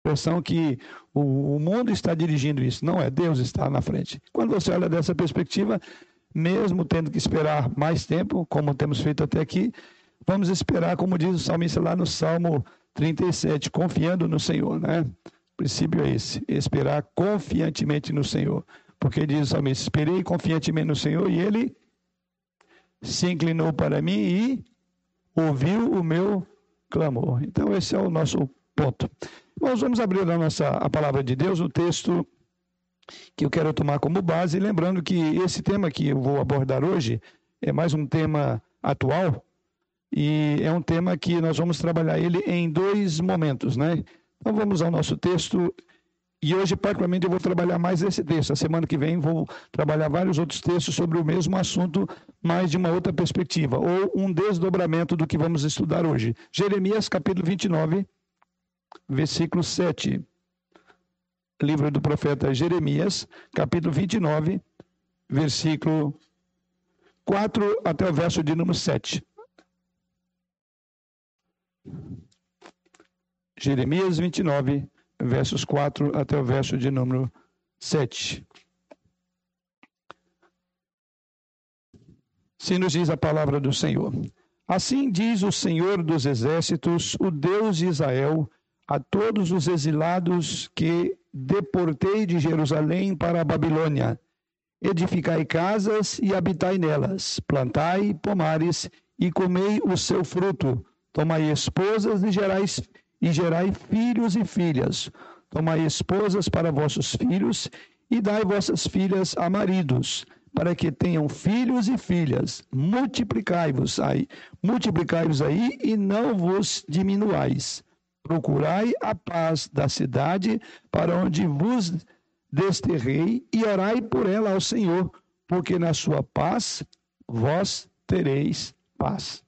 impressão que o, o mundo está dirigindo isso. Não é, Deus está na frente. Quando você olha dessa perspectiva, mesmo tendo que esperar mais tempo, como temos feito até aqui, vamos esperar, como diz o salmista lá no Salmo 37, confiando no Senhor, né? O princípio é esse, esperar confiantemente no Senhor. Porque diz o salmista, esperei confiantemente no Senhor e ele se inclinou para mim e ouviu o meu clamor. Então esse é o nosso ponto. Nós vamos abrir a nossa a palavra de Deus, o texto que eu quero tomar como base, lembrando que esse tema que eu vou abordar hoje é mais um tema atual e é um tema que nós vamos trabalhar ele em dois momentos, né? Então vamos ao nosso texto e hoje, particularmente, eu vou trabalhar mais esse texto. A semana que vem vou trabalhar vários outros textos sobre o mesmo assunto, mas de uma outra perspectiva, ou um desdobramento do que vamos estudar hoje. Jeremias, capítulo 29, versículo 7. Livro do profeta Jeremias, capítulo 29, versículo 4 até o verso de número 7. Jeremias 29, versos 4 até o verso de número 7. Se nos diz a palavra do Senhor. Assim diz o Senhor dos exércitos, o Deus de Israel, a todos os exilados que deportei de Jerusalém para a Babilônia. Edificai casas e habitai nelas, plantai pomares e comei o seu fruto, tomai esposas e gerais e gerai filhos e filhas. Tomai esposas para vossos filhos e dai vossas filhas a maridos, para que tenham filhos e filhas. Multiplicai-vos aí, multiplicai-vos aí e não vos diminuais. Procurai a paz da cidade para onde vos desterrei e orai por ela ao Senhor, porque na sua paz vós tereis paz.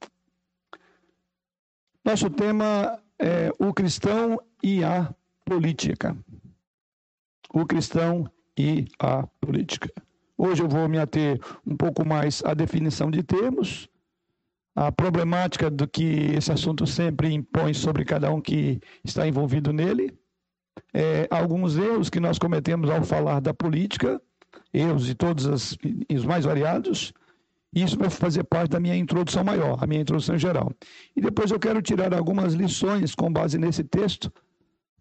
Nosso tema é, o cristão e a política. O cristão e a política. Hoje eu vou me ater um pouco mais à definição de termos, a problemática do que esse assunto sempre impõe sobre cada um que está envolvido nele, é, alguns erros que nós cometemos ao falar da política, erros de todos os, os mais variados, isso vai fazer parte da minha introdução maior, a minha introdução geral. E depois eu quero tirar algumas lições com base nesse texto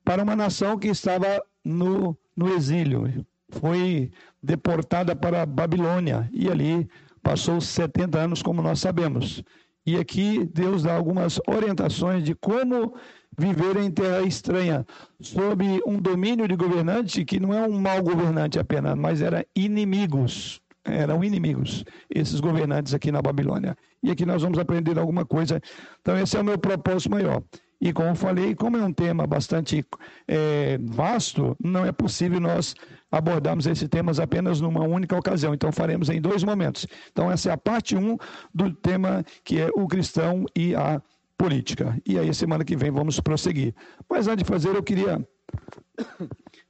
para uma nação que estava no, no exílio. Foi deportada para a Babilônia e ali passou 70 anos, como nós sabemos. E aqui Deus dá algumas orientações de como viver em terra estranha, sob um domínio de governante que não é um mau governante apenas, mas era inimigos eram inimigos, esses governantes aqui na Babilônia. E aqui nós vamos aprender alguma coisa. Então, esse é o meu propósito maior. E como falei, como é um tema bastante é, vasto, não é possível nós abordarmos esses temas apenas numa única ocasião. Então, faremos em dois momentos. Então, essa é a parte 1 um do tema que é o cristão e a política. E aí, semana que vem, vamos prosseguir. Mas antes de fazer, eu queria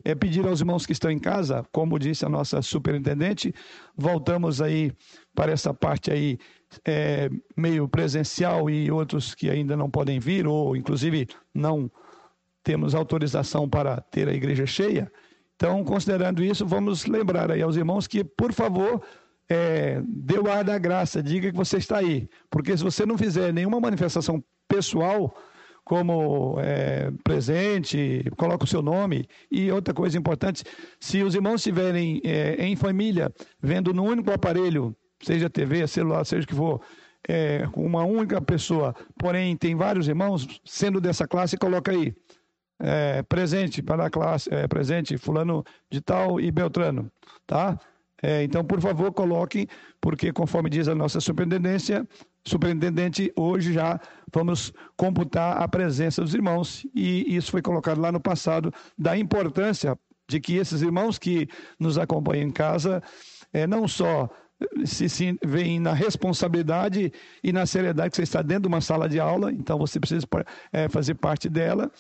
é pedir aos irmãos que estão em casa, como disse a nossa superintendente, voltamos aí para essa parte aí é, meio presencial e outros que ainda não podem vir, ou inclusive não temos autorização para ter a igreja cheia. Então, considerando isso, vamos lembrar aí aos irmãos que, por favor, é, dê o ar da graça, diga que você está aí. Porque se você não fizer nenhuma manifestação pessoal, como é, presente, coloca o seu nome. E outra coisa importante, se os irmãos estiverem é, em família, vendo no único aparelho, seja TV, celular, seja o que for, é, uma única pessoa, porém tem vários irmãos, sendo dessa classe, coloca aí. É, presente para a classe, é, presente fulano de tal e Beltrano, tá? É, então, por favor, coloquem, porque conforme diz a nossa superintendência, superintendente, hoje já vamos computar a presença dos irmãos, e isso foi colocado lá no passado, da importância de que esses irmãos que nos acompanham em casa, é, não só se, se na responsabilidade e na seriedade que você está dentro de uma sala de aula, então você precisa é, fazer parte dela.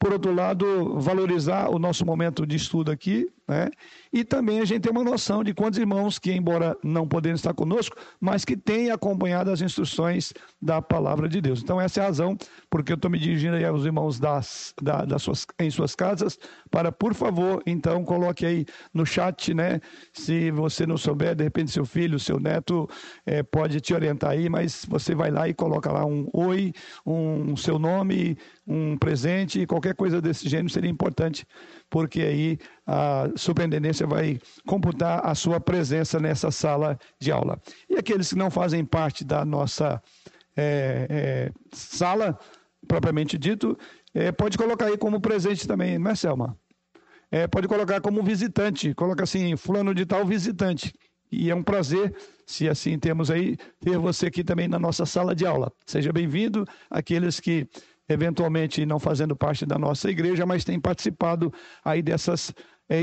Por outro lado, valorizar o nosso momento de estudo aqui, né? E também a gente tem uma noção de quantos irmãos que, embora não podendo estar conosco, mas que têm acompanhado as instruções da palavra de Deus. Então, essa é a razão porque eu estou me dirigindo aí aos irmãos das, da, das suas, em suas casas, para, por favor, então, coloque aí no chat, né? Se você não souber, de repente seu filho, seu neto é, pode te orientar aí, mas você vai lá e coloca lá um oi, um seu nome, um presente, qualquer coisa desse gênero seria importante, porque aí a superintendência vai computar a sua presença nessa sala de aula. E aqueles que não fazem parte da nossa é, é, sala, propriamente dito, é, pode colocar aí como presente também, não é, Selma? É, pode colocar como visitante, coloca assim, fulano de tal visitante. E é um prazer, se assim temos aí, ter você aqui também na nossa sala de aula. Seja bem-vindo, aqueles que eventualmente não fazendo parte da nossa igreja, mas têm participado aí dessas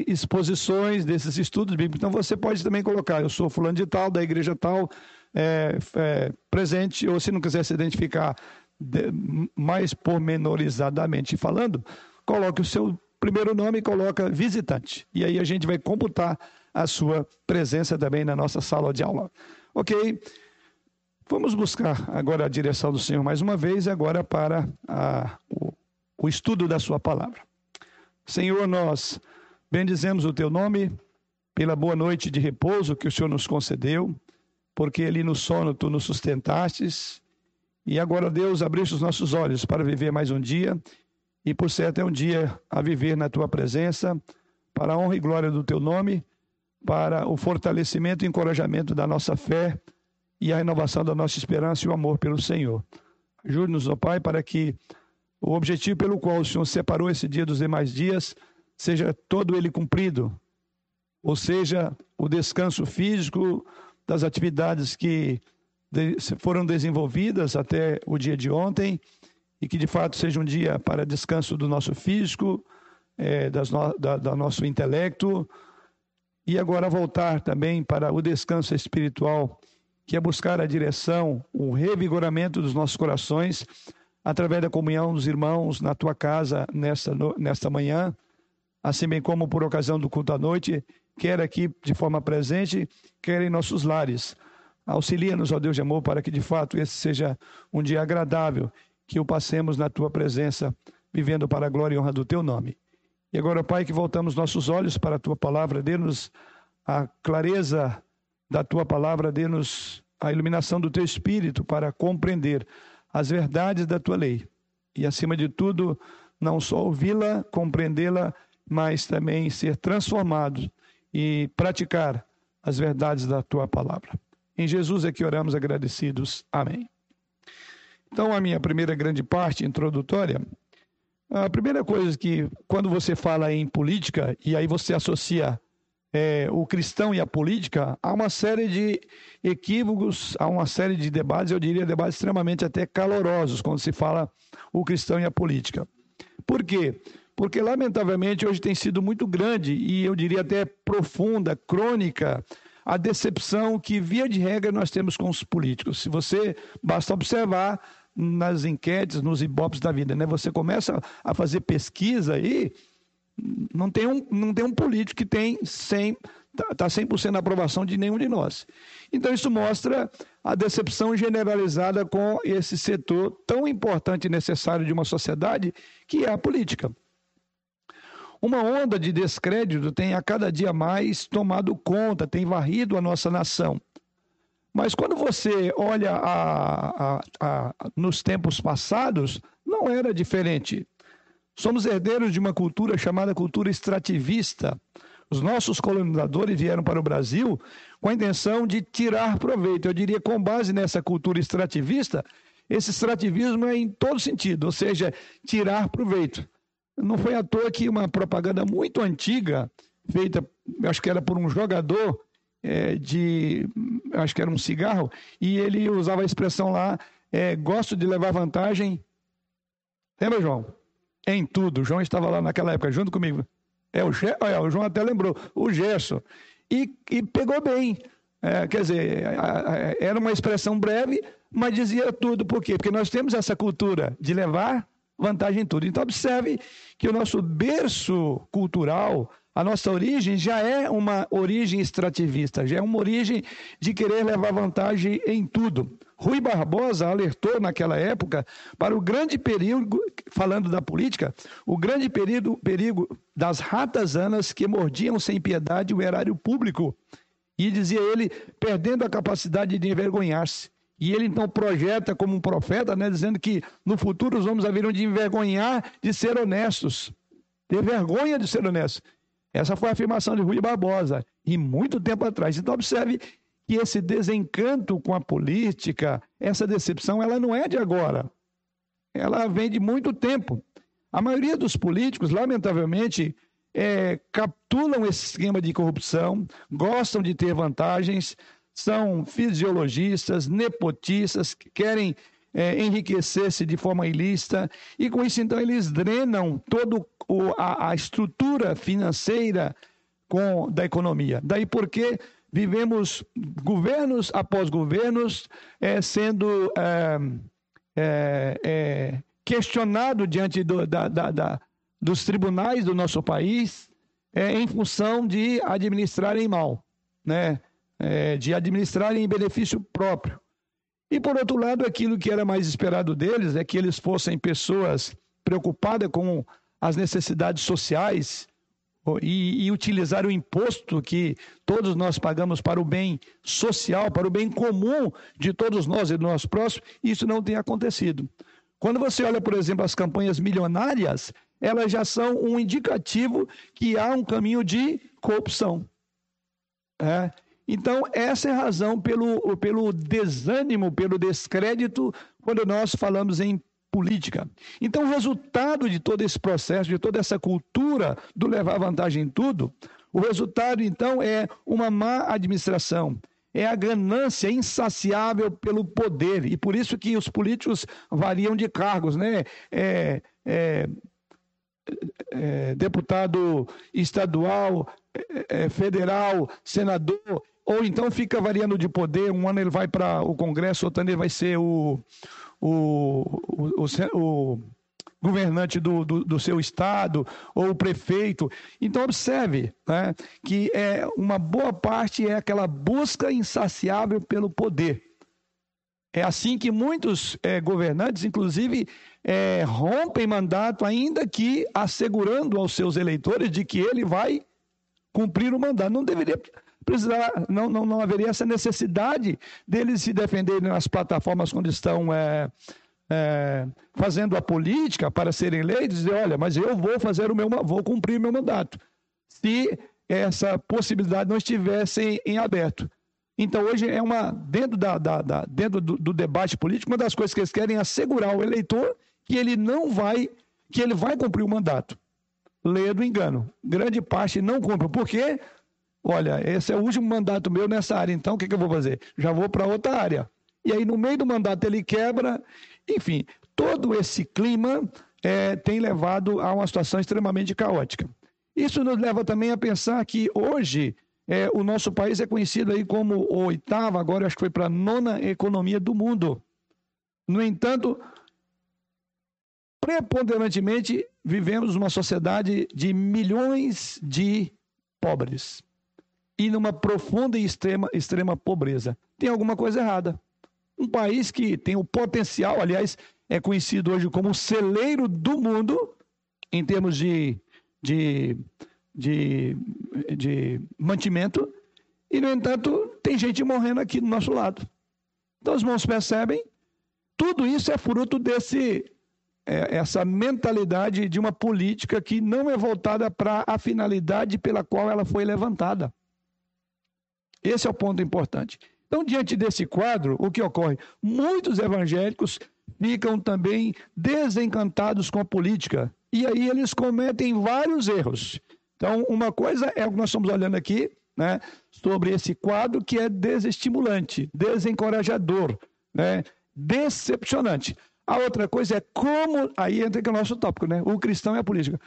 exposições, desses estudos bíblicos. Então você pode também colocar, eu sou fulano de tal, da igreja tal, é, é, presente, ou se não quiser se identificar de, mais pormenorizadamente falando, coloque o seu primeiro nome e coloca visitante. E aí a gente vai computar a sua presença também na nossa sala de aula. Ok? Vamos buscar agora a direção do Senhor mais uma vez, agora para a, o, o estudo da Sua palavra. Senhor, nós Bendizemos o teu nome pela boa noite de repouso que o Senhor nos concedeu, porque ali no sono tu nos sustentastes. E agora, Deus, abriste os nossos olhos para viver mais um dia e, por certo, é um dia a viver na tua presença, para a honra e glória do teu nome, para o fortalecimento e encorajamento da nossa fé e a renovação da nossa esperança e o amor pelo Senhor. Ajude-nos, ó Pai, para que o objetivo pelo qual o Senhor separou esse dia dos demais dias seja todo ele cumprido, ou seja, o descanso físico das atividades que foram desenvolvidas até o dia de ontem e que de fato seja um dia para descanso do nosso físico, é, das no, da, da nosso intelecto e agora voltar também para o descanso espiritual, que é buscar a direção, o revigoramento dos nossos corações através da comunhão dos irmãos na tua casa nesta, nesta manhã assim bem como por ocasião do culto à noite, quer aqui de forma presente, quer em nossos lares. Auxilia-nos, ó Deus de amor, para que de fato esse seja um dia agradável, que o passemos na tua presença, vivendo para a glória e honra do teu nome. E agora, Pai, que voltamos nossos olhos para a tua palavra, dê-nos a clareza da tua palavra, dê-nos a iluminação do teu espírito para compreender as verdades da tua lei. E acima de tudo, não só ouvi-la, compreendê-la, mas também ser transformados e praticar as verdades da tua palavra. Em Jesus é que oramos agradecidos. Amém. Então, a minha primeira grande parte introdutória, a primeira coisa que, quando você fala em política, e aí você associa é, o cristão e a política, há uma série de equívocos, há uma série de debates, eu diria debates extremamente até calorosos, quando se fala o cristão e a política. Por quê? Porque lamentavelmente hoje tem sido muito grande e eu diria até profunda, crônica, a decepção que, via de regra, nós temos com os políticos. Se você basta observar nas enquetes, nos ibopes da vida, né? Você começa a fazer pesquisa aí, não tem um, não tem um político que tem 100, está 100% na aprovação de nenhum de nós. Então, isso mostra a decepção generalizada com esse setor tão importante e necessário de uma sociedade, que é a política. Uma onda de descrédito tem a cada dia mais tomado conta, tem varrido a nossa nação. Mas quando você olha a, a, a, nos tempos passados, não era diferente. Somos herdeiros de uma cultura chamada cultura extrativista. Os nossos colonizadores vieram para o Brasil com a intenção de tirar proveito. Eu diria, com base nessa cultura extrativista, esse extrativismo é em todo sentido, ou seja, tirar proveito. Não foi à toa que uma propaganda muito antiga, feita, acho que era por um jogador é, de. Acho que era um cigarro, e ele usava a expressão lá: é, gosto de levar vantagem. Lembra, João? Em tudo. O João estava lá naquela época junto comigo. É, o, é, o João até lembrou, o Gerson. E, e pegou bem. É, quer dizer, era uma expressão breve, mas dizia tudo. Por quê? Porque nós temos essa cultura de levar vantagem em tudo. Então, observe que o nosso berço cultural, A nossa origem já é uma origem extrativista, já é uma origem de querer levar vantagem em tudo. Rui Barbosa alertou naquela época para o grande perigo, falando da política, o grande perigo, perigo das ratazanas que mordiam sem piedade o erário público. E dizia ele, perdendo a capacidade de envergonhar-se. E ele então projeta como um profeta, né, dizendo que no futuro os homens haveriam de envergonhar de ser honestos. Ter vergonha de ser honestos. Essa foi a afirmação de Rui Barbosa, e muito tempo atrás. Então, observe que esse desencanto com a política, essa decepção, ela não é de agora. Ela vem de muito tempo. A maioria dos políticos, lamentavelmente, é, capturam esse esquema de corrupção, gostam de ter vantagens, são fisiologistas, nepotistas, que querem é, enriquecer-se de forma ilícita, e com isso, então, eles drenam toda a, a, estrutura financeira com, da economia. Daí porque vivemos governos após governos é, sendo é, é, é questionado diante do, da, da, da, dos tribunais do nosso país é, em função de administrarem mal, né? É, de administrarem em benefício próprio. E, por outro lado, aquilo que era mais esperado deles é que eles fossem pessoas preocupadas com as necessidades sociais e, e, utilizar o imposto que todos nós pagamos para o bem social, para o bem comum de todos nós e do nosso próximo, isso não tem acontecido. Quando você olha, por exemplo, as campanhas milionárias, elas já são um indicativo que há um caminho de corrupção. É. Então, essa é a razão pelo, pelo desânimo, pelo descrédito, quando nós falamos em política. Então, o resultado de todo esse processo, de toda essa cultura do levar vantagem em tudo, o resultado, então, é uma má administração, é a ganância insaciável pelo poder. E por isso que os políticos variam de cargos, né? É, é, é, deputado estadual, é, é, federal, senador, ou então fica variando de poder. Um ano ele vai para o Congresso, outro ano ele vai ser o, o, o, o, governante do, do, do, seu estado ou o prefeito. Então, observe né, que é, uma boa parte é aquela busca insaciável pelo poder. É assim que muitos é, governantes, inclusive, é, rompem mandato, ainda que assegurando aos seus eleitores de que ele vai cumprir o mandato. Não deveria precisar, não, não, não haveria essa necessidade deles se defenderem nas plataformas quando estão é, é, fazendo a política para serem eleitos, dizer, olha, mas eu vou fazer o meu, vou cumprir o meu mandato. Se essa possibilidade não estivesse em, em aberto. Então, hoje é uma, dentro, da, da, da dentro do, do, debate político, uma das coisas que eles querem é assegurar ao eleitor que ele não vai, que ele vai cumprir o mandato. Leia do engano. Grande parte não cumpre. Por quê? Olha, esse é o último mandato meu nessa área, então o que, que eu vou fazer? Já vou para outra área. E aí, no meio do mandato, ele quebra. Enfim, todo esse clima é, tem levado a uma situação extremamente caótica. Isso nos leva também a pensar que hoje é, o nosso país é conhecido aí como o oitavo, agora acho que foi para a nona economia do mundo. No entanto, preponderantemente vivemos uma sociedade de milhões de pobres e numa profunda e extrema, extrema pobreza. Tem alguma coisa errada. Um país que tem o potencial, aliás, é conhecido hoje como o celeiro do mundo em termos de, de, de, de mantimento, e, no entanto, tem gente morrendo aqui do nosso lado. Então, os irmãos percebem, tudo isso é fruto desse é, essa mentalidade de uma política que não é voltada para a finalidade pela qual ela foi levantada. Esse é o ponto importante. Então, diante desse quadro, o que ocorre? Muitos evangélicos ficam também desencantados com a política. E aí eles cometem vários erros. Então, uma coisa é o que nós estamos olhando aqui, né, sobre esse quadro que é desestimulante, desencorajador, né, decepcionante. A outra coisa é como, aí entra é o nosso tópico, né? O cristão e a política.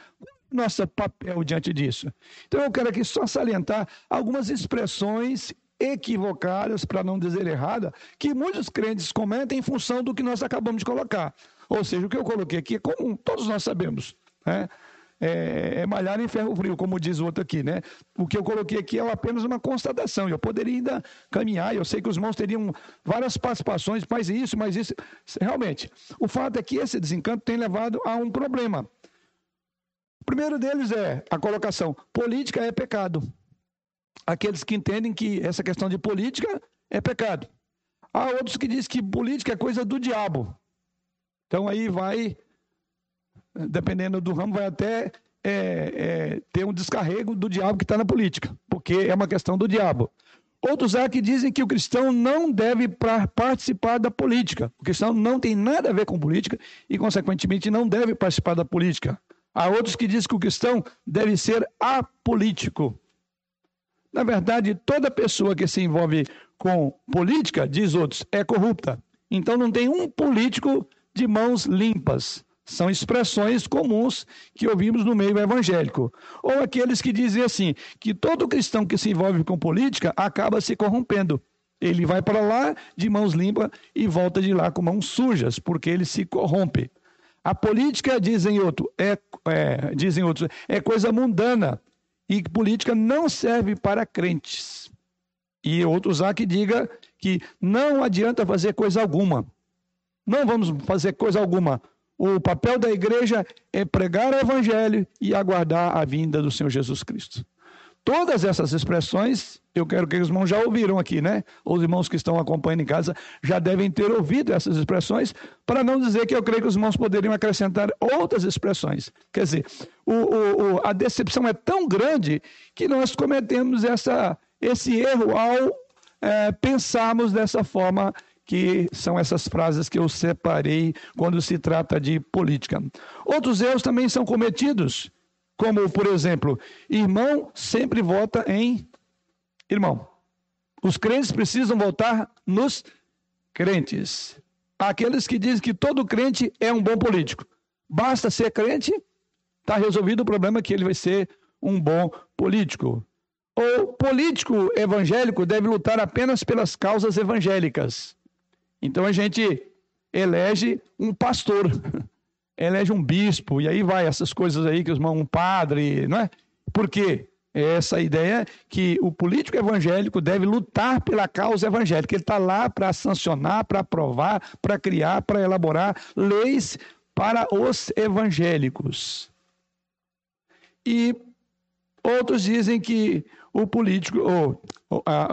Nosso papel diante disso. Então eu quero aqui só salientar algumas expressões equivocadas, para não dizer errada, que muitos crentes cometem em função do que nós acabamos de colocar. Ou seja, o que eu coloquei aqui é comum, todos nós sabemos. Né? é, é, malhar em ferro frio, como diz o outro aqui, né? O que eu coloquei aqui é apenas uma constatação. Eu poderia ainda caminhar, eu sei que os irmãos teriam várias participações, mas isso, mas isso. Realmente, o fato é que esse desencanto tem levado a um problema. O primeiro deles é a colocação: política é pecado. Aqueles que entendem que essa questão de política é pecado. Há outros que dizem que política é coisa do diabo. Então aí vai dependendo do ramo, vai até é, é, ter um descarrego do diabo que está na política, porque é uma questão do diabo. Outros há que dizem que o cristão não deve participar da política. O cristão não tem nada a ver com política e, consequentemente, não deve participar da política. Há outros que dizem que o cristão deve ser apolítico. Na verdade, toda pessoa que se envolve com política, diz outros, é corrupta. Então não tem um político de mãos limpas. São expressões comuns que ouvimos no meio evangélico. Ou aqueles que dizem assim, que todo cristão que se envolve com política acaba se corrompendo. Ele vai para lá de mãos limpas e volta de lá com mãos sujas, porque ele se corrompe. A política, dizem, outro, é, é, dizem outros, é coisa mundana e política não serve para crentes. E outros há que diga que não adianta fazer coisa alguma. Não vamos fazer coisa alguma. O papel da igreja é pregar o evangelho e aguardar a vinda do Senhor Jesus Cristo. Todas essas expressões, eu quero que os irmãos já ouviram aqui, né? Os irmãos que estão acompanhando em casa já devem ter ouvido essas expressões, para não dizer que eu creio que os irmãos poderiam acrescentar outras expressões. Quer dizer, o, o, o, a decepção é tão grande que nós cometemos essa, esse erro ao é, pensarmos dessa forma que são essas frases que eu separei quando se trata de política. Outros erros também são cometidos, como, por exemplo, irmão sempre vota em irmão. Os crentes precisam votar nos crentes. Aqueles que dizem que todo crente é um bom político. Basta ser crente, está resolvido o problema que ele vai ser um bom político. O político evangélico deve lutar apenas pelas causas evangélicas. Então a gente elege um pastor, elege um bispo, e aí vai essas coisas aí que os um padre, não é? Por quê? Essa ideia que o político evangélico deve lutar pela causa evangélica. Ele está lá para sancionar, para aprovar, para criar, para elaborar leis para os evangélicos. E outros dizem que o político, ou,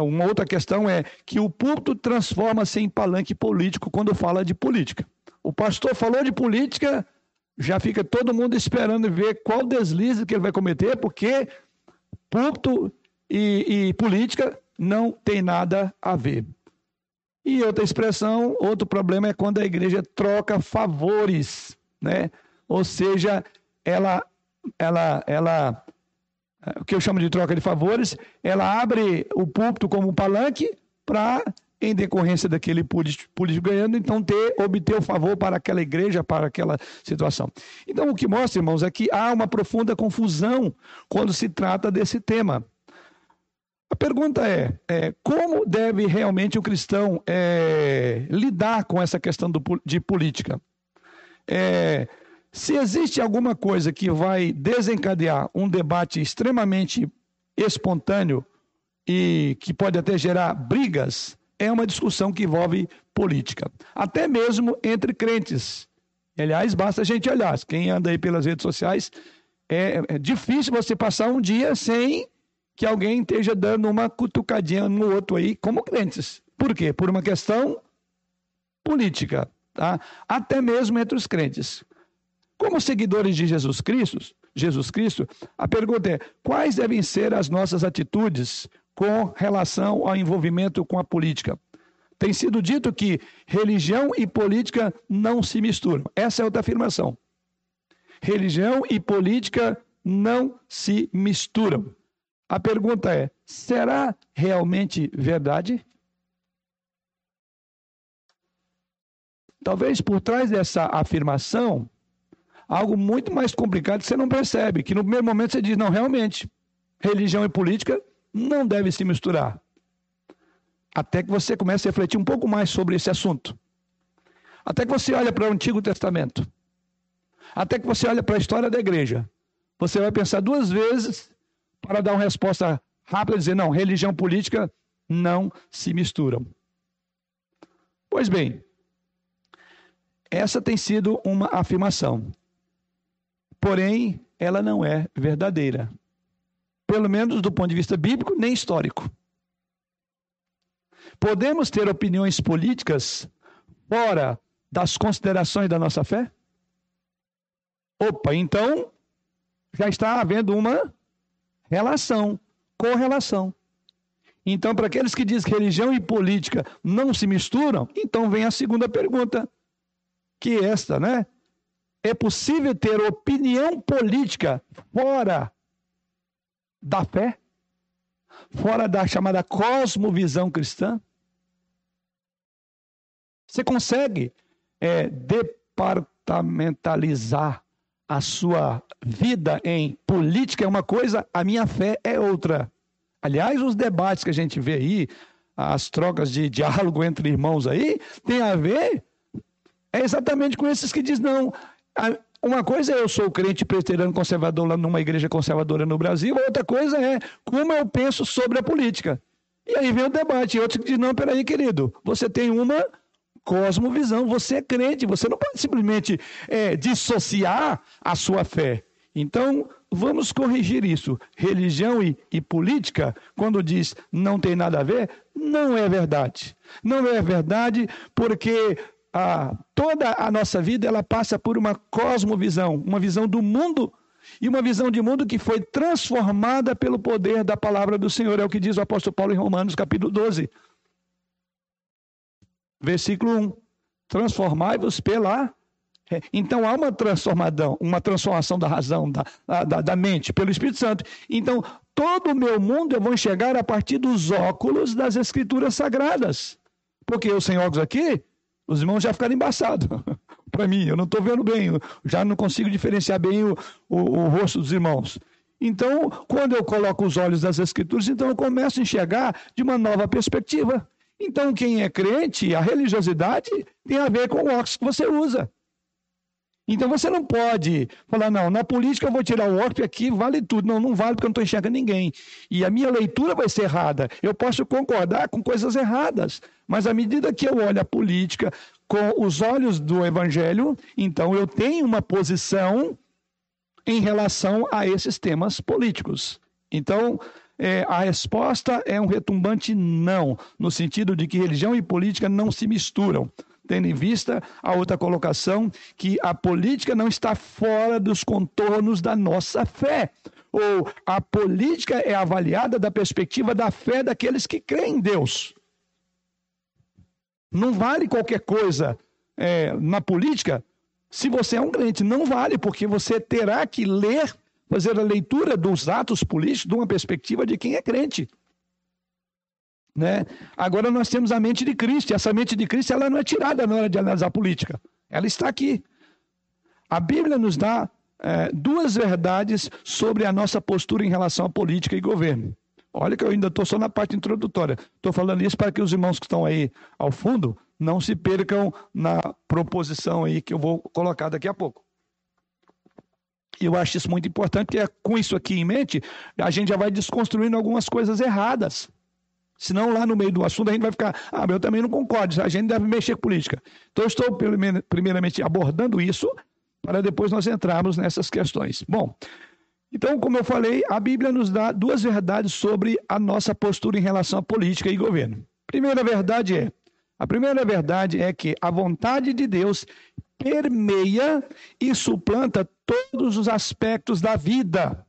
uma outra questão é que o púlpito transforma-se em palanque político quando fala de política. O pastor falou de política, já fica todo mundo esperando ver qual deslize que ele vai cometer, porque púlpito e, e política não tem nada a ver. E outra expressão, outro problema é quando a igreja troca favores, né? Ou seja, ela, ela, ela o que eu chamo de troca de favores, ela abre o púlpito como um palanque para, em decorrência daquele político, político ganhando, então ter, obter o favor para aquela igreja, para aquela situação. Então, o que mostra, irmãos, é que há uma profunda confusão quando se trata desse tema. A pergunta é, é como deve realmente o cristão é, lidar com essa questão do, de política? É, se existe alguma coisa que vai desencadear um debate extremamente espontâneo e que pode até gerar brigas, é uma discussão que envolve política, até mesmo entre crentes. Aliás, basta a gente olhar, quem anda aí pelas redes sociais, é, é difícil você passar um dia sem que alguém esteja dando uma cutucadinha no outro aí, como crentes. Por quê? Por uma questão política, tá? Até mesmo entre os crentes. Como seguidores de Jesus Cristo, Jesus Cristo, a pergunta é: quais devem ser as nossas atitudes com relação ao envolvimento com a política? Tem sido dito que religião e política não se misturam. Essa é outra afirmação. Religião e política não se misturam. A pergunta é: será realmente verdade? Talvez por trás dessa afirmação algo muito mais complicado que você não percebe, que no primeiro momento você diz, não, realmente, religião e política não devem se misturar. Até que você comece a refletir um pouco mais sobre esse assunto. Até que você olha para o Antigo Testamento. Até que você olha para a história da igreja. você vai pensar duas vezes para dar uma resposta rápida e dizer: não, religião política não se misturam. Pois bem, essa tem sido uma afirmação. Porém, ela não é verdadeira. Pelo menos do ponto de vista bíblico, nem histórico. Podemos ter opiniões políticas fora das considerações da nossa fé? Opa, então já está havendo uma relação, correlação. Então, para aqueles que dizem que religião e política não se misturam, então vem a segunda pergunta, que é esta, né? É possível ter opinião política fora da fé? Fora da chamada cosmovisão cristã? Você consegue é, departamentalizar a sua vida em política é uma coisa, a minha fé é outra. Aliás, os debates que a gente vê aí, as trocas de diálogo entre irmãos aí, tem a ver é exatamente com esses que dizem, não, uma coisa é eu sou crente presbiteriano conservador lá numa igreja conservadora no Brasil, outra coisa é como eu penso sobre a política. E aí vem o debate, e outro que diz, não, peraí, querido, você tem uma cosmovisão, você é crente, você não pode simplesmente é, dissociar a sua fé. Então, vamos corrigir isso. Religião e, e, política, quando diz não tem nada a ver, não é verdade. Não é verdade porque a, toda a nossa vida ela passa por uma cosmovisão, uma visão do mundo e uma visão de mundo que foi transformada pelo poder da palavra do Senhor. É o que diz o apóstolo Paulo em Romanos, capítulo 12. Versículo 1. Transformai-vos pela. É, então há uma transformação, uma transformação da razão, da, da, da mente, pelo Espírito Santo. Então, todo o meu mundo eu vou enxergar a partir dos óculos das Escrituras Sagradas. Porque eu sem óculos aqui, os irmãos já ficaram embaçados para mim. Eu não estou vendo bem, já não consigo diferenciar bem o, o, o, rosto dos irmãos. Então, quando eu coloco os olhos das Escrituras, então eu começo a enxergar de uma nova perspectiva. Então, quem é crente, a religiosidade tem a ver com o óculos que você usa. Então você não pode falar, não, na política eu vou tirar o óculos aqui, vale tudo. Não, não vale porque eu não estou enxergando ninguém. E a minha leitura vai ser errada. Eu posso concordar com coisas erradas, mas à medida que eu olho a política com os olhos do evangelho, então eu tenho uma posição em relação a esses temas políticos. Então, é, a resposta é um retumbante não, no sentido de que religião e política não se misturam tendo em vista a outra colocação, que a política não está fora dos contornos da nossa fé. Ou a política é avaliada da perspectiva da fé daqueles que creem em Deus. Não vale qualquer coisa é, na política se você é um crente. Não vale, porque você terá que ler, fazer a leitura dos atos políticos de uma perspectiva de quem é crente. Né? Agora nós temos a mente de Cristo, e essa mente de Cristo ela não é tirada na hora de analisar política, ela está aqui. A Bíblia nos dá é, duas verdades sobre a nossa postura em relação à política e governo. Olha que eu ainda estou só na parte introdutória. Estou falando isso para que os irmãos que estão aí ao fundo não se percam na proposição aí que eu vou colocar daqui a pouco. Eu acho isso muito importante, porque é com isso aqui em mente, a gente já vai desconstruindo algumas coisas erradas. Senão, lá no meio do assunto, a gente vai ficar, ah, mas eu também não concordo, a gente deve mexer com política. Então, eu estou, primeiramente, abordando isso, para depois nós entrarmos nessas questões. Bom, então, como eu falei, a Bíblia nos dá duas verdades sobre a nossa postura em relação à política e governo. Primeira verdade é: a primeira verdade é que a vontade de Deus permeia e suplanta todos os aspectos da vida.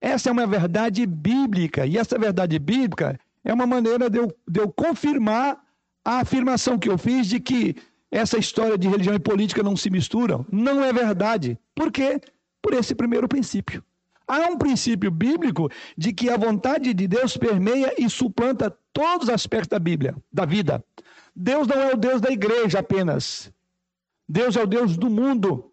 Essa é uma verdade bíblica, e essa verdade bíblica é uma maneira de eu, de eu confirmar a afirmação que eu fiz de que essa história de religião e política não se misturam. Não é verdade. Por quê? Por esse primeiro princípio. Há um princípio bíblico de que a vontade de Deus permeia e suplanta todos os aspectos da Bíblia, da vida. Deus não é o Deus da igreja apenas. Deus é o Deus do mundo,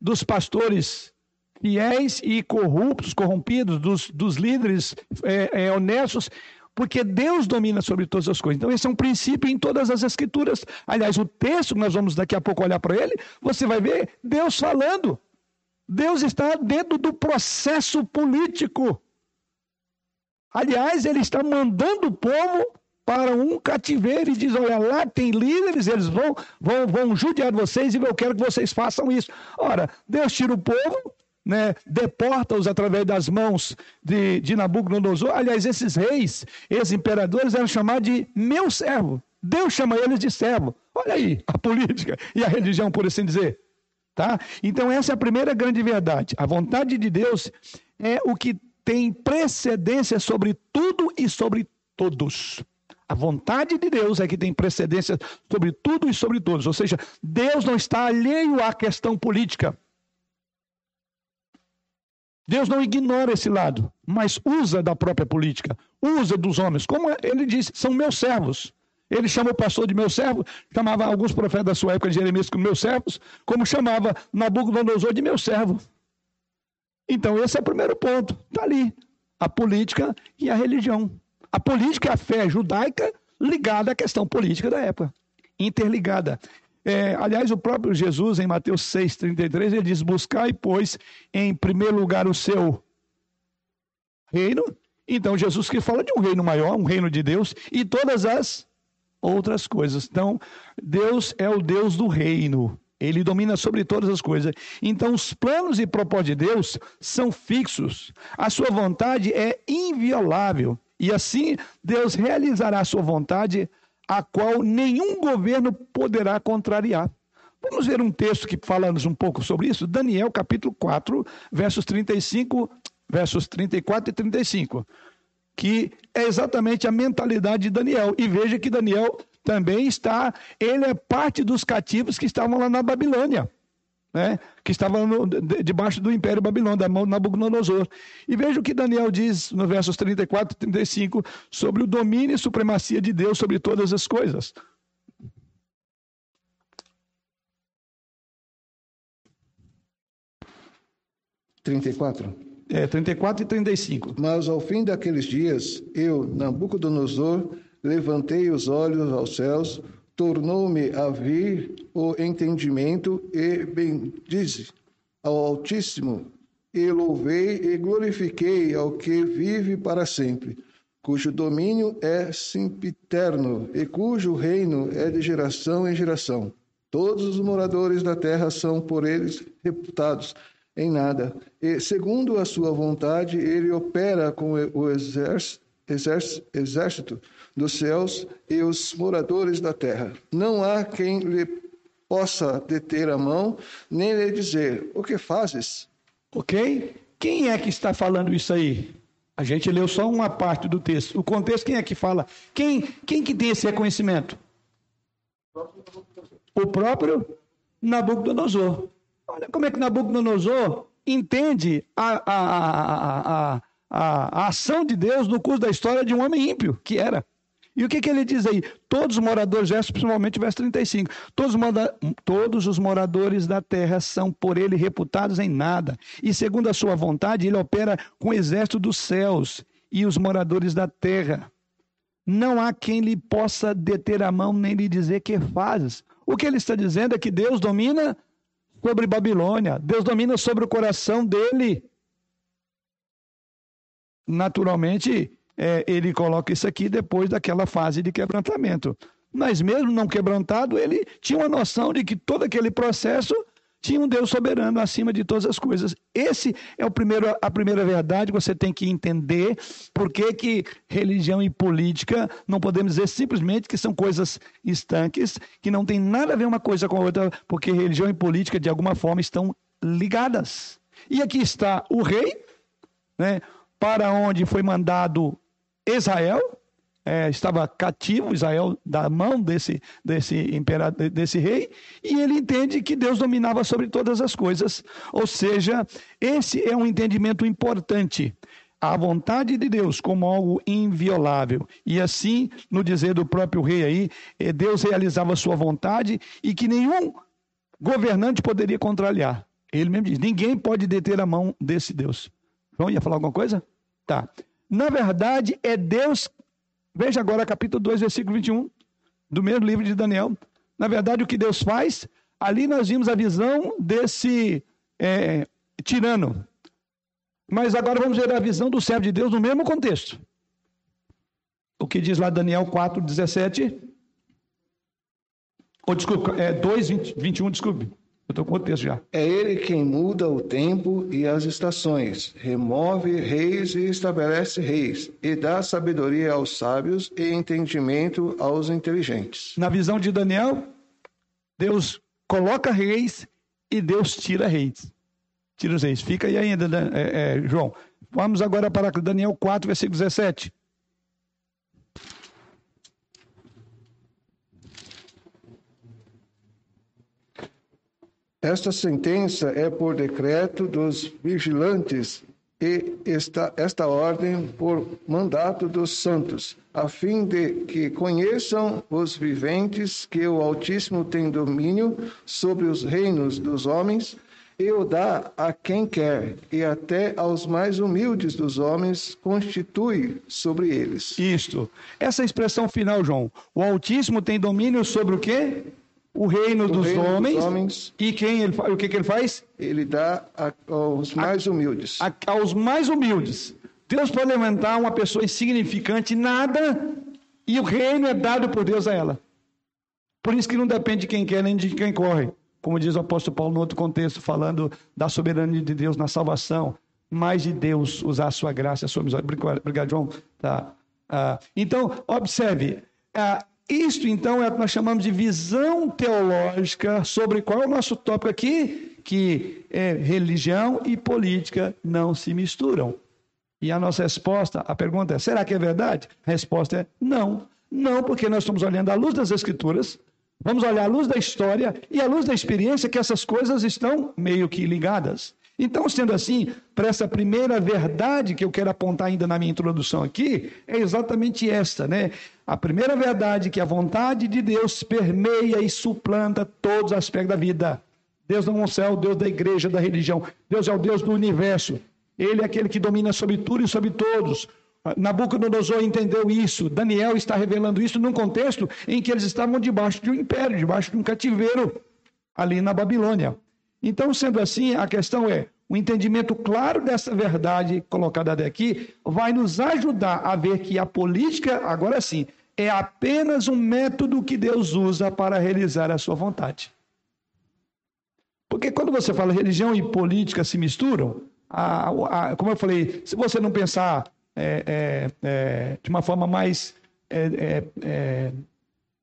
dos pastores fiéis e corruptos, corrompidos, dos, dos líderes é, é, honestos porque Deus domina sobre todas as coisas. Então, esse é um princípio em todas as Escrituras. Aliás, o texto que nós vamos daqui a pouco olhar para ele, você vai ver Deus falando Deus está dentro do processo político. Aliás, ele está mandando o povo para um cativeiro e diz: olha, lá tem líderes, eles vão, vão, vão judiar vocês e eu quero que vocês façam isso. Ora, Deus tira o povo, né, deporta-os através das mãos de, de Nabucodonosor. Aliás, esses reis, esses imperadores eram chamados de meu servo. Deus chama eles de servo. Olha aí a política e a religião, por assim dizer. Tá? Então, essa é a primeira grande verdade. A vontade de Deus é o que tem precedência sobre tudo e sobre todos. A vontade de Deus é que tem precedência sobre tudo e sobre todos. Ou seja, Deus não está alheio à questão política. Deus não ignora esse lado, mas usa da própria política, usa dos homens. Como ele disse, são meus servos. Ele chama o pastor de meu servo, chamava alguns profetas da sua época de Jeremias como meus servos, como chamava Nabucodonosor de meu servo. Então, esse é o primeiro ponto. Está ali. A política e a religião. A política é a fé judaica ligada à questão política da época. Interligada. É, aliás, o próprio Jesus, em Mateus 6,33, ele diz: Buscai, pois, em primeiro lugar o seu reino. Então, Jesus que fala de um reino maior, um reino de Deus, e todas as outras coisas. Então, Deus é o Deus do reino. Ele domina sobre todas as coisas. Então, os planos e propósitos de Deus são fixos. A sua vontade é inviolável. E assim, Deus realizará a sua vontade, a qual nenhum governo poderá contrariar. Vamos ver um texto que fala-nos um pouco sobre isso? Daniel, capítulo 4, versos 35, versos 34 e 35 que é exatamente a mentalidade de Daniel. E veja que Daniel também está, ele é parte dos cativos que estavam lá na Babilônia. Né, que estavam no, debaixo do Império Babilônico, da mão de Nabucodonosor. E veja o que Daniel diz no versos 34 e 35 sobre o domínio e supremacia de Deus sobre todas as coisas. Trinta e quatro é, 34 e 35. Mas ao fim daqueles dias, eu, Nabucodonosor, levantei os olhos aos céus, tornou-me a vir o entendimento e bendize ao Altíssimo, e louvei e glorifiquei ao que vive para sempre, cujo domínio é sempiterno e cujo reino é de geração em geração. Todos os moradores da terra são por eles reputados em nada. E, segundo a sua vontade, ele opera com o exército, exército dos céus e os moradores da terra. Não há quem lhe possa deter a mão, nem lhe dizer: O que fazes? Ok? Quem é que está falando isso aí? A gente leu só uma parte do texto. O contexto, quem é que fala? Quem, quem que tem esse reconhecimento? O próprio Nabucodonosor. Olha como é que Nabucodonosor entende a, a, a, a, ação de Deus no curso da história de um homem ímpio, que era. E o que, que ele diz aí? Todos os moradores, verso, principalmente verso 35, todos, todos os moradores da terra são por ele reputados em nada. E segundo a sua vontade, ele opera com o exército dos céus e os moradores da terra. Não há quem lhe possa deter a mão nem lhe dizer que fazes. O que ele está dizendo é que Deus domina sobre Babilônia. Deus domina sobre o coração dele. Naturalmente, é, ele coloca isso aqui depois daquela fase de quebrantamento. Mas mesmo não quebrantado, ele tinha uma noção de que todo aquele processo tinha um Deus soberano acima de todas as coisas. Esse é o primeiro, a primeira verdade que você tem que entender. Por que, que religião e política não podemos dizer simplesmente que são coisas estanques, que não tem nada a ver uma coisa com a outra, porque religião e política, de alguma forma, estão ligadas. E aqui está o rei, né, para onde foi mandado Israel, é, estava cativo, Israel, da mão desse, desse, imperador, desse rei, e ele entende que Deus dominava sobre todas as coisas. Ou seja, esse é um entendimento importante. A vontade de Deus como algo inviolável. E assim, no dizer do próprio rei aí, é, Deus realizava a sua vontade e que nenhum governante poderia contrariar. Ele mesmo diz: ninguém pode deter a mão desse Deus. João, ia falar alguma coisa? Tá. Na verdade, é Deus Veja agora capítulo 2, versículo 21, do mesmo livro de Daniel. Na verdade, o que Deus faz, ali nós vimos a visão desse é, tirano. Mas agora vamos ver a visão do servo de Deus no mesmo contexto. O que diz lá Daniel 4, 17. Ou, desculpa, é 2, 20, 21, desculpe. Eu estou com o texto já. É ele quem muda o tempo e as estações, remove reis e estabelece reis, e dá sabedoria aos sábios e entendimento aos inteligentes. Na visão de Daniel, Deus coloca reis e Deus tira reis. Tira os reis. Fica aí ainda, né, é, é, João. Vamos agora para Daniel 4, versículo 17. Esta sentença é por decreto dos vigilantes e esta, esta ordem por mandato dos santos, a fim de que conheçam os viventes que o Altíssimo tem domínio sobre os reinos dos homens e o dá a quem quer, e até aos mais humildes dos homens constitui sobre eles. Isto. Essa expressão final, João. O Altíssimo tem domínio sobre o quê? O reino, dos, reino homens, dos, homens, e quem ele o que, que ele faz? Ele dá a, aos mais humildes. A, aos mais humildes. Deus pode levantar uma pessoa insignificante, nada, e o reino é dado por Deus a ela. Por isso que não depende de quem quer nem de quem corre. Como diz o apóstolo Paulo no outro contexto, falando da soberania de Deus na salvação, mais de Deus usar a sua graça, a sua misericórdia. Obrigado, João. Tá. Ah, então, observe. Ah, isto, então, é o que nós chamamos de visão teológica sobre qual é o nosso tópico aqui, que é religião e política não se misturam. E a nossa resposta, a pergunta é: será que é verdade? A resposta é não. Não, porque nós estamos olhando à luz das Escrituras, vamos olhar à luz da história e à luz da experiência que essas coisas estão meio que ligadas. Então, sendo assim, para essa primeira verdade que eu quero apontar ainda na minha introdução aqui, é exatamente esta, né? A primeira verdade que a vontade de Deus permeia e suplanta todos os aspectos da vida. Deus não é o Deus da igreja, da religião. Deus é o Deus do universo. Ele é aquele que domina sobre tudo e sobre todos. Nabucodonosor entendeu isso. Daniel está revelando isso num contexto em que eles estavam debaixo de um império, debaixo de um cativeiro ali na Babilônia. Então, sendo assim, a questão é: o entendimento claro dessa verdade colocada aqui vai nos ajudar a ver que a política, agora sim, é apenas um método que Deus usa para realizar a sua vontade. Porque quando você fala religião e política se misturam, a, a, como eu falei, se você não pensar é, é, é, de uma forma mais é, é, é,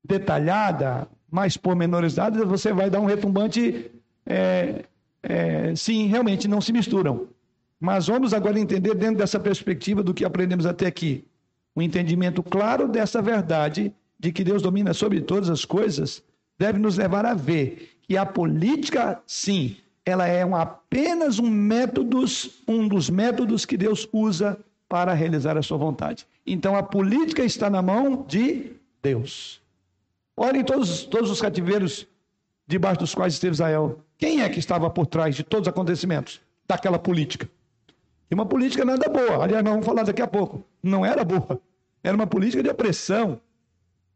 detalhada, mais pormenorizada, você vai dar um retumbante é, é, sim, realmente não se misturam. Mas vamos agora entender dentro dessa perspectiva do que aprendemos até aqui. O entendimento claro dessa verdade de que Deus domina sobre todas as coisas deve nos levar a ver que a política, sim, ela é um, apenas um método, um dos métodos que Deus usa para realizar a sua vontade. Então a política está na mão de Deus. Olhem todos, todos os cativeiros debaixo dos quais esteve Israel. Quem é que estava por trás de todos os acontecimentos daquela política? E uma política nada boa. Aliás, nós vamos falar daqui a pouco. Não era boa. Era uma política de opressão,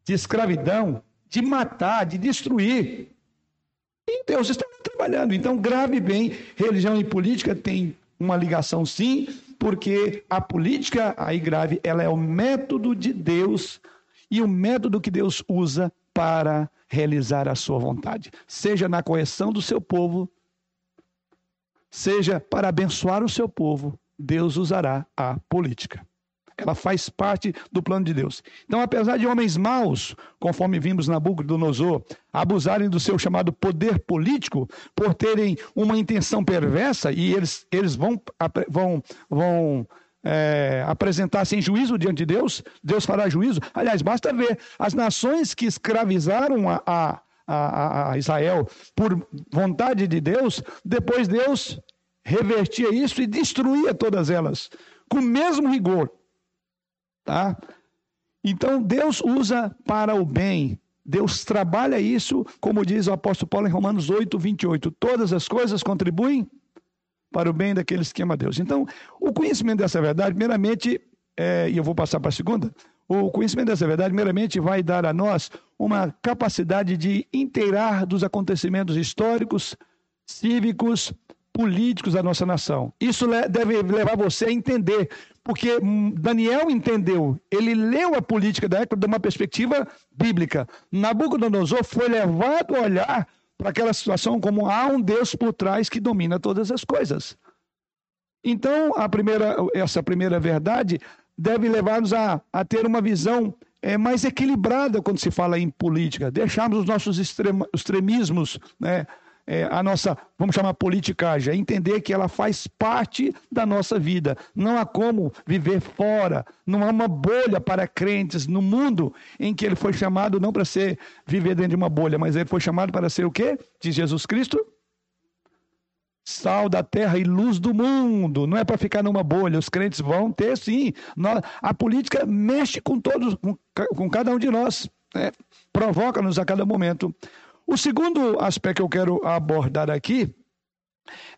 de escravidão, de matar, de destruir. E Deus está trabalhando. Então, grave bem, religião e política têm uma ligação sim, porque a política, aí grave, ela é o método de Deus e o método que Deus usa para realizar a sua vontade, seja na correção do seu povo, seja para abençoar o seu povo, Deus usará a política. Ela faz parte do plano de Deus. Então, apesar de homens maus, conforme vimos na Nabucodonosor, abusarem do seu chamado poder político, por terem uma intenção perversa, e eles, eles vão, vão, vão é, apresentar-se em juízo diante de Deus, Deus fará juízo. Aliás, basta ver as nações que escravizaram a, a, a, a Israel por vontade de Deus, depois Deus revertia isso e destruía todas elas, com o mesmo rigor. Tá? Então Deus usa para o bem. Deus trabalha isso, como diz o apóstolo Paulo em Romanos 8, 28. Todas as coisas contribuem para o bem daqueles que amam a Deus. Então, o conhecimento dessa verdade, primeiramente, é, e eu vou passar para a segunda, o conhecimento dessa verdade, primeiramente, vai dar a nós uma capacidade de inteirar dos acontecimentos históricos, cívicos, políticos da nossa nação. Isso deve levar você a entender, porque Daniel entendeu, ele leu a política da época de uma perspectiva bíblica. Nabucodonosor foi levado a olhar para aquela situação como há um Deus por trás que domina todas as coisas. Então, primeira, essa primeira verdade deve levar-nos a, a ter uma visão é, mais equilibrada quando se fala em política, deixarmos os nossos extremismos, né, é, a nossa, vamos chamar politicagem, é entender que ela faz parte da nossa vida. Não há como viver fora, não há uma bolha para crentes no mundo em que ele foi chamado não para ser viver dentro de uma bolha, mas ele foi chamado para ser o quê? Diz Jesus Cristo? Sal da terra e luz do mundo. Não é para ficar numa bolha. Os crentes vão ter, sim. A política mexe com todos, com cada um de nós. Né? Provoca-nos a cada momento. O segundo aspecto que eu quero abordar aqui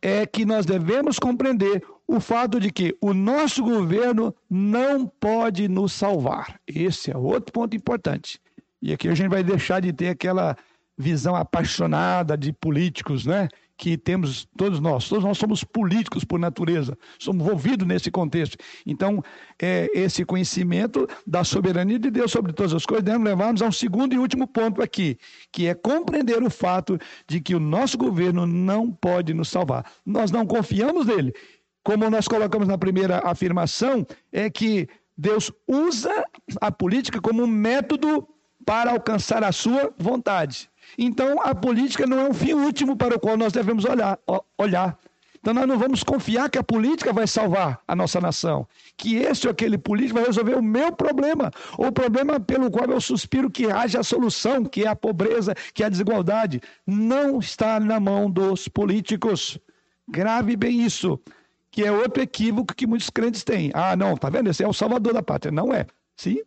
é que nós devemos compreender o fato de que o nosso governo não pode nos salvar. Esse é outro ponto importante. E aqui a gente vai deixar de ter aquela visão apaixonada de políticos, né? que temos todos nós. Todos nós somos políticos por natureza, somos envolvidos nesse contexto. Então, é, esse conhecimento da soberania de Deus sobre todas as coisas deve levar-nos a um segundo e último ponto aqui, que é compreender o fato de que o nosso governo não pode nos salvar. Nós não confiamos nele. Como nós colocamos na primeira afirmação, é que Deus usa a política como um método para alcançar a sua vontade. Então, a política não é um fim último para o qual nós devemos olhar. olhar. Então, nós não vamos confiar que a política vai salvar a nossa nação, que esse ou aquele político vai resolver o meu problema, ou o problema pelo qual eu suspiro que haja a solução, que é a pobreza, que é a desigualdade. Não está na mão dos políticos. Grave bem isso, que é outro equívoco que muitos crentes têm. Ah, não, tá vendo? Esse é o salvador da pátria. Não é. Sim,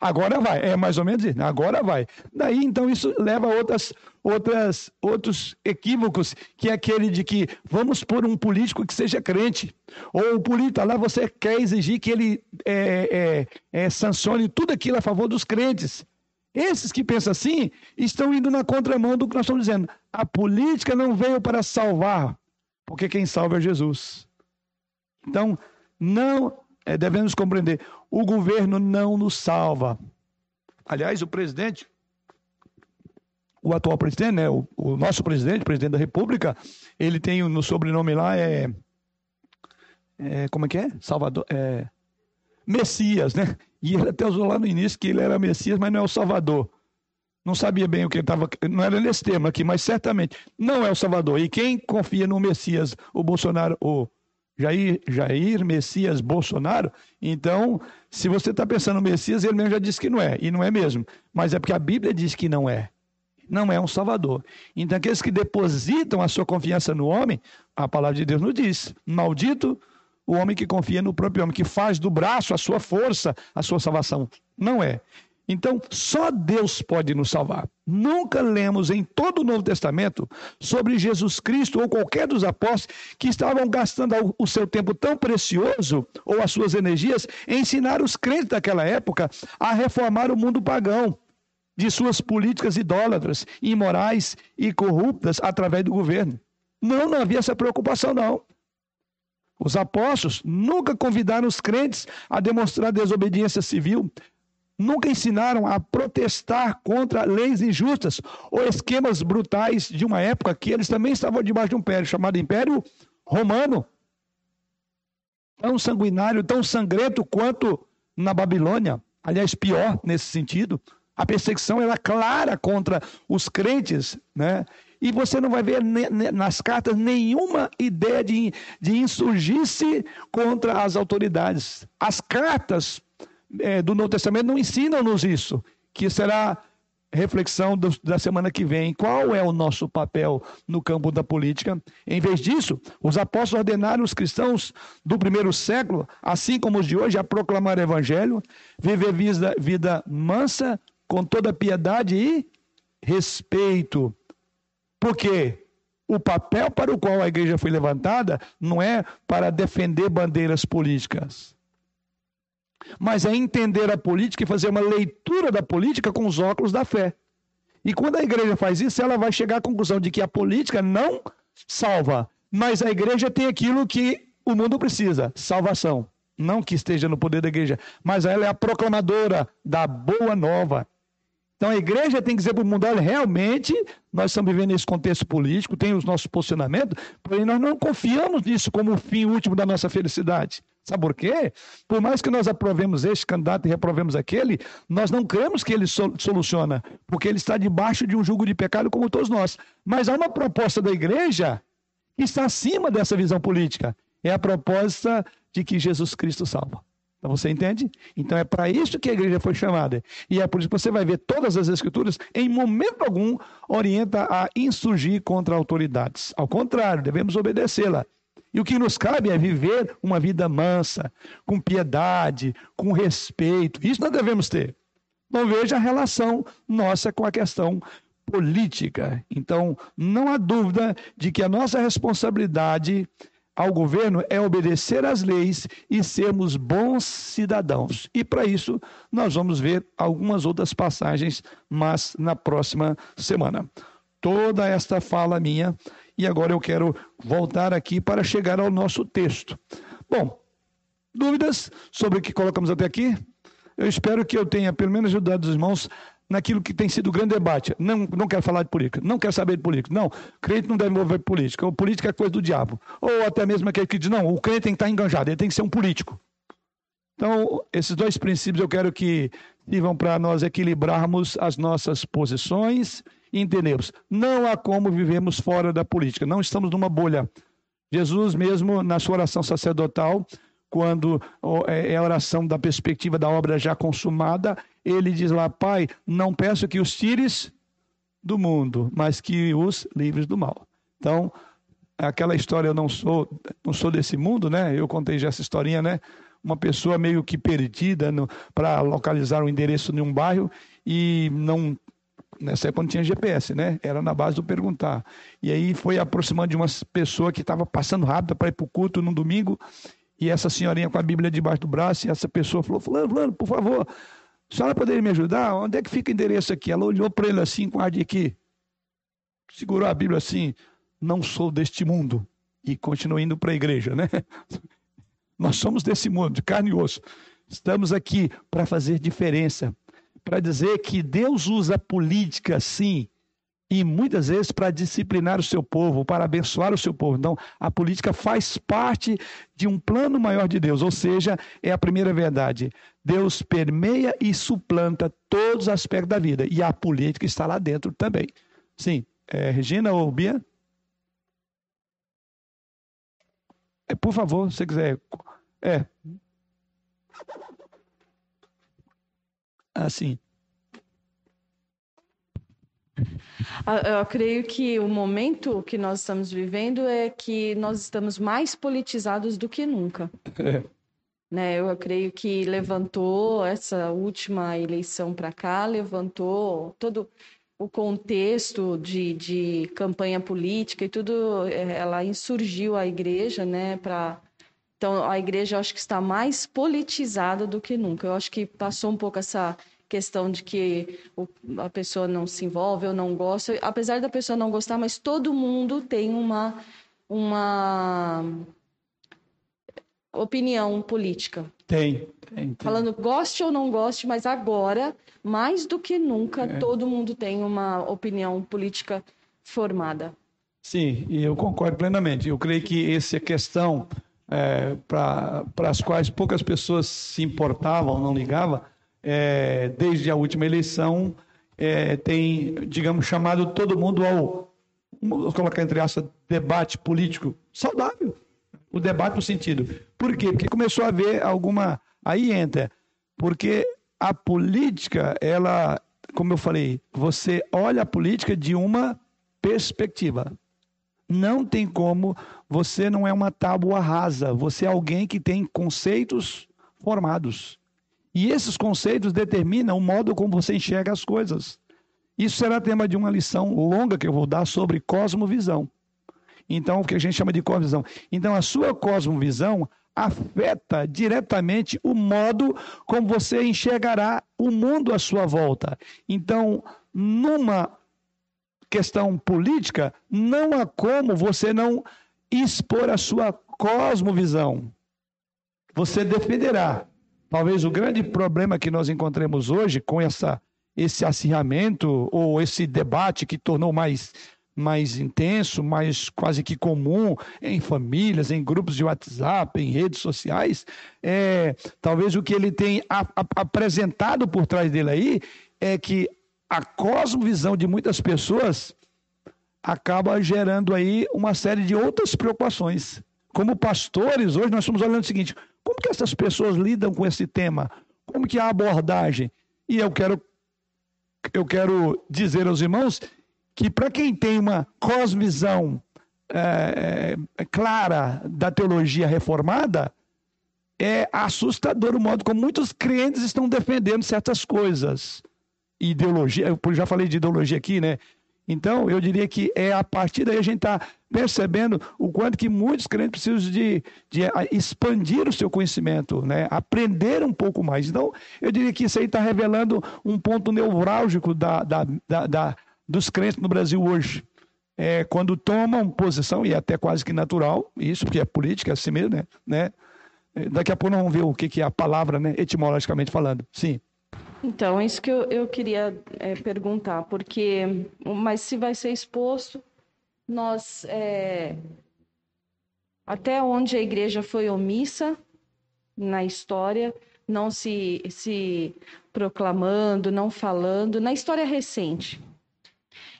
Agora vai, é mais ou menos isso, agora vai. Daí, então, isso leva a outras, outras, outros equívocos, que é aquele de que vamos pôr um político que seja crente. Ou o político, lá você quer exigir que ele é, é, é, sancione tudo aquilo a favor dos crentes. Esses que pensam assim estão indo na contramão do que nós estamos dizendo. A política não veio para salvar, porque quem salva é Jesus. Então, não é, devemos compreender: o governo não nos salva. Aliás, o presidente, o atual presidente, né, o, o nosso presidente, presidente da República, ele tem no sobrenome lá é, é como é que é? Salvador, é, Messias, né? E ele até usou lá no início que ele era Messias, mas não é o Salvador. Não sabia bem o que ele estava. Não era nesse termo aqui, mas certamente não é o Salvador. E quem confia no Messias, o Bolsonaro, o Jair, Jair Messias Bolsonaro. Então, se você está pensando Messias, ele mesmo já disse que não é, e não é mesmo. Mas é porque a Bíblia diz que não é. Não é um Salvador. Então, aqueles que depositam a sua confiança no homem, a palavra de Deus nos diz: maldito o homem que confia no próprio homem, que faz do braço a sua força, a sua salvação. Não é. Então, só Deus pode nos salvar. Nunca lemos em todo o Novo Testamento sobre Jesus Cristo ou qualquer dos apóstolos que estavam gastando o seu tempo tão precioso ou as suas energias em ensinar os crentes daquela época a reformar o mundo pagão de suas políticas idólatras, imorais e corruptas através do governo. Não, não havia essa preocupação, não. Os apóstolos nunca convidaram os crentes a demonstrar desobediência civil, nunca ensinaram a protestar contra leis injustas ou esquemas brutais de uma época que eles também estavam debaixo de um império chamado Império Romano. Tão sanguinário, tão sangrento quanto na Babilônia. Aliás, pior nesse sentido. A perseguição era clara contra os crentes, né? E você não vai ver nas cartas nenhuma ideia de, de insurgir-se contra as autoridades. As cartas é, do Novo Testamento não ensinam-nos isso, que será reflexão do, da semana que vem. Qual é o nosso papel no campo da política? Em vez disso, os apóstolos ordenaram os cristãos do primeiro século, assim como os de hoje, a proclamar o evangelho, viver vida, vida mansa, com toda piedade e respeito. Porque o papel para o qual a igreja foi levantada não é para defender bandeiras políticas mas é entender a política e fazer uma leitura da política com os óculos da fé. E quando a igreja faz isso, ela vai chegar à conclusão de que a política não salva, mas a igreja tem aquilo que o mundo precisa: salvação. Não que esteja no poder da igreja, mas ela é a proclamadora da boa nova. Então a igreja tem que dizer para o mundo: olha, realmente nós estamos vivendo esse contexto político, tem os nossos posicionamentos, porém nós não confiamos nisso como o fim último da nossa felicidade. Sabe por quê? Por mais que nós aprovemos este candidato e reprovemos aquele, nós não cremos que ele soluciona, porque ele está debaixo de um jugo de pecado como todos nós. Mas há uma proposta da igreja que está acima dessa visão política. É a proposta de que Jesus Cristo salva. Então você entende? Então é para isso que a igreja foi chamada. E é por isso que você vai ver todas as escrituras, em momento algum, orienta a insurgir contra autoridades. Ao contrário, devemos obedecê-la. E o que nos cabe é viver uma vida mansa, com piedade, com respeito. Isso nós devemos ter. Não veja a relação nossa com a questão política. Então, não há dúvida de que a nossa responsabilidade ao governo é obedecer às leis e sermos bons cidadãos. E para isso, nós vamos ver algumas outras passagens, mas na próxima semana. Toda esta fala minha, e agora eu quero voltar aqui para chegar ao nosso texto. Bom, dúvidas sobre o que colocamos até aqui? Eu espero que eu tenha pelo menos ajudado os irmãos naquilo que tem sido o grande debate. Não, não quero falar de política, não quero saber de política. Não, crente não deve envolver política. O política é coisa do diabo. Ou até mesmo aquele que diz, não, o crente tem que estar enganjado, ele tem que ser um político. Então, esses dois princípios eu quero que sirvam para nós equilibrarmos as nossas posições e entendermos. Não há como vivemos fora da política, não estamos numa bolha. Jesus mesmo, na sua oração sacerdotal, quando é, é a oração da perspectiva da obra já consumada, ele diz lá: Pai, não peço que os tires do mundo, mas que os livres do mal. Então, aquela história, eu não sou, não sou desse mundo, né? Eu contei já essa historinha, né? Uma pessoa meio que perdida para localizar o endereço de um bairro e não nessa época não tinha GPS, né? Era na base do perguntar. E aí foi aproximando de uma pessoa que estava passando rápido para ir para o culto no domingo e essa senhorinha com a Bíblia debaixo do braço, e essa pessoa falou: Fulano, Fulano, por favor, a senhora poderia me ajudar? Onde é que fica o endereço aqui? Ela olhou para ele assim, com ar de que segurou a Bíblia assim: Não sou deste mundo. E continuou indo para a igreja, né? Nós somos desse mundo, de carne e osso. Estamos aqui para fazer diferença, para dizer que Deus usa a política, sim, e muitas vezes para disciplinar o seu povo, para abençoar o seu povo. Então, a política faz parte de um plano maior de Deus, ou seja, é a primeira verdade. Deus permeia e suplanta todos os aspectos da vida, e a política está lá dentro também. Sim, é, Regina ou Bia? É, por favor, se quiser. É. Assim. Eu creio que o momento que nós estamos vivendo é que nós estamos mais politizados do que nunca. É. Né, eu creio que levantou essa última eleição para cá, levantou todo o contexto de, de campanha política e tudo, é, ela insurgiu a igreja, né, para então a igreja acho que está mais politizada do que nunca. Eu acho que passou um pouco essa questão de que a pessoa não se envolve ou não gosta, apesar da pessoa não gostar, mas todo mundo tem uma, uma opinião política. Tem, tem, tem. Falando goste ou não goste, mas agora, mais do que nunca, é. todo mundo tem uma opinião política formada. Sim, e eu concordo plenamente. Eu creio que essa questão é, para as quais poucas pessoas se importavam, não ligavam, é, desde a última eleição, é, tem, digamos, chamado todo mundo ao, vou colocar entre aspas, debate político saudável. O debate no sentido. Por quê? Porque começou a haver alguma. Aí entra. Porque a política, ela, como eu falei, você olha a política de uma perspectiva. Não tem como, você não é uma tábua rasa, você é alguém que tem conceitos formados. E esses conceitos determinam o modo como você enxerga as coisas. Isso será tema de uma lição longa que eu vou dar sobre cosmovisão. Então, o que a gente chama de cosmovisão. Então, a sua cosmovisão afeta diretamente o modo como você enxergará o mundo à sua volta. Então, numa questão política, não há como você não expor a sua cosmovisão. Você defenderá. Talvez o grande problema que nós encontremos hoje com essa, esse acirramento ou esse debate que tornou mais mais intenso, mais quase que comum em famílias, em grupos de WhatsApp, em redes sociais, é, talvez o que ele tem a, a, apresentado por trás dele aí é que a cosmovisão de muitas pessoas acaba gerando aí uma série de outras preocupações. Como pastores, hoje nós estamos olhando o seguinte: como que essas pessoas lidam com esse tema? Como que é a abordagem? E eu quero eu quero dizer aos irmãos que para quem tem uma cosvisão é, é, clara da teologia reformada, é assustador o modo como muitos crentes estão defendendo certas coisas. Ideologia, eu já falei de ideologia aqui, né? Então, eu diria que é a partir daí a gente está percebendo o quanto que muitos crentes precisam de, de expandir o seu conhecimento, né? aprender um pouco mais. Então, eu diria que isso aí está revelando um ponto neurálgico da, da, da, da dos crentes no Brasil hoje. É, quando tomam posição, e é até quase que natural, isso, porque é política, é assim mesmo, né? né? Daqui a pouco nós vamos ver o que, que é a palavra, né? etimologicamente falando. Sim. Então, isso que eu, eu queria é, perguntar, porque, mas se vai ser exposto, nós, é, até onde a igreja foi omissa na história, não se, se proclamando, não falando, na história recente,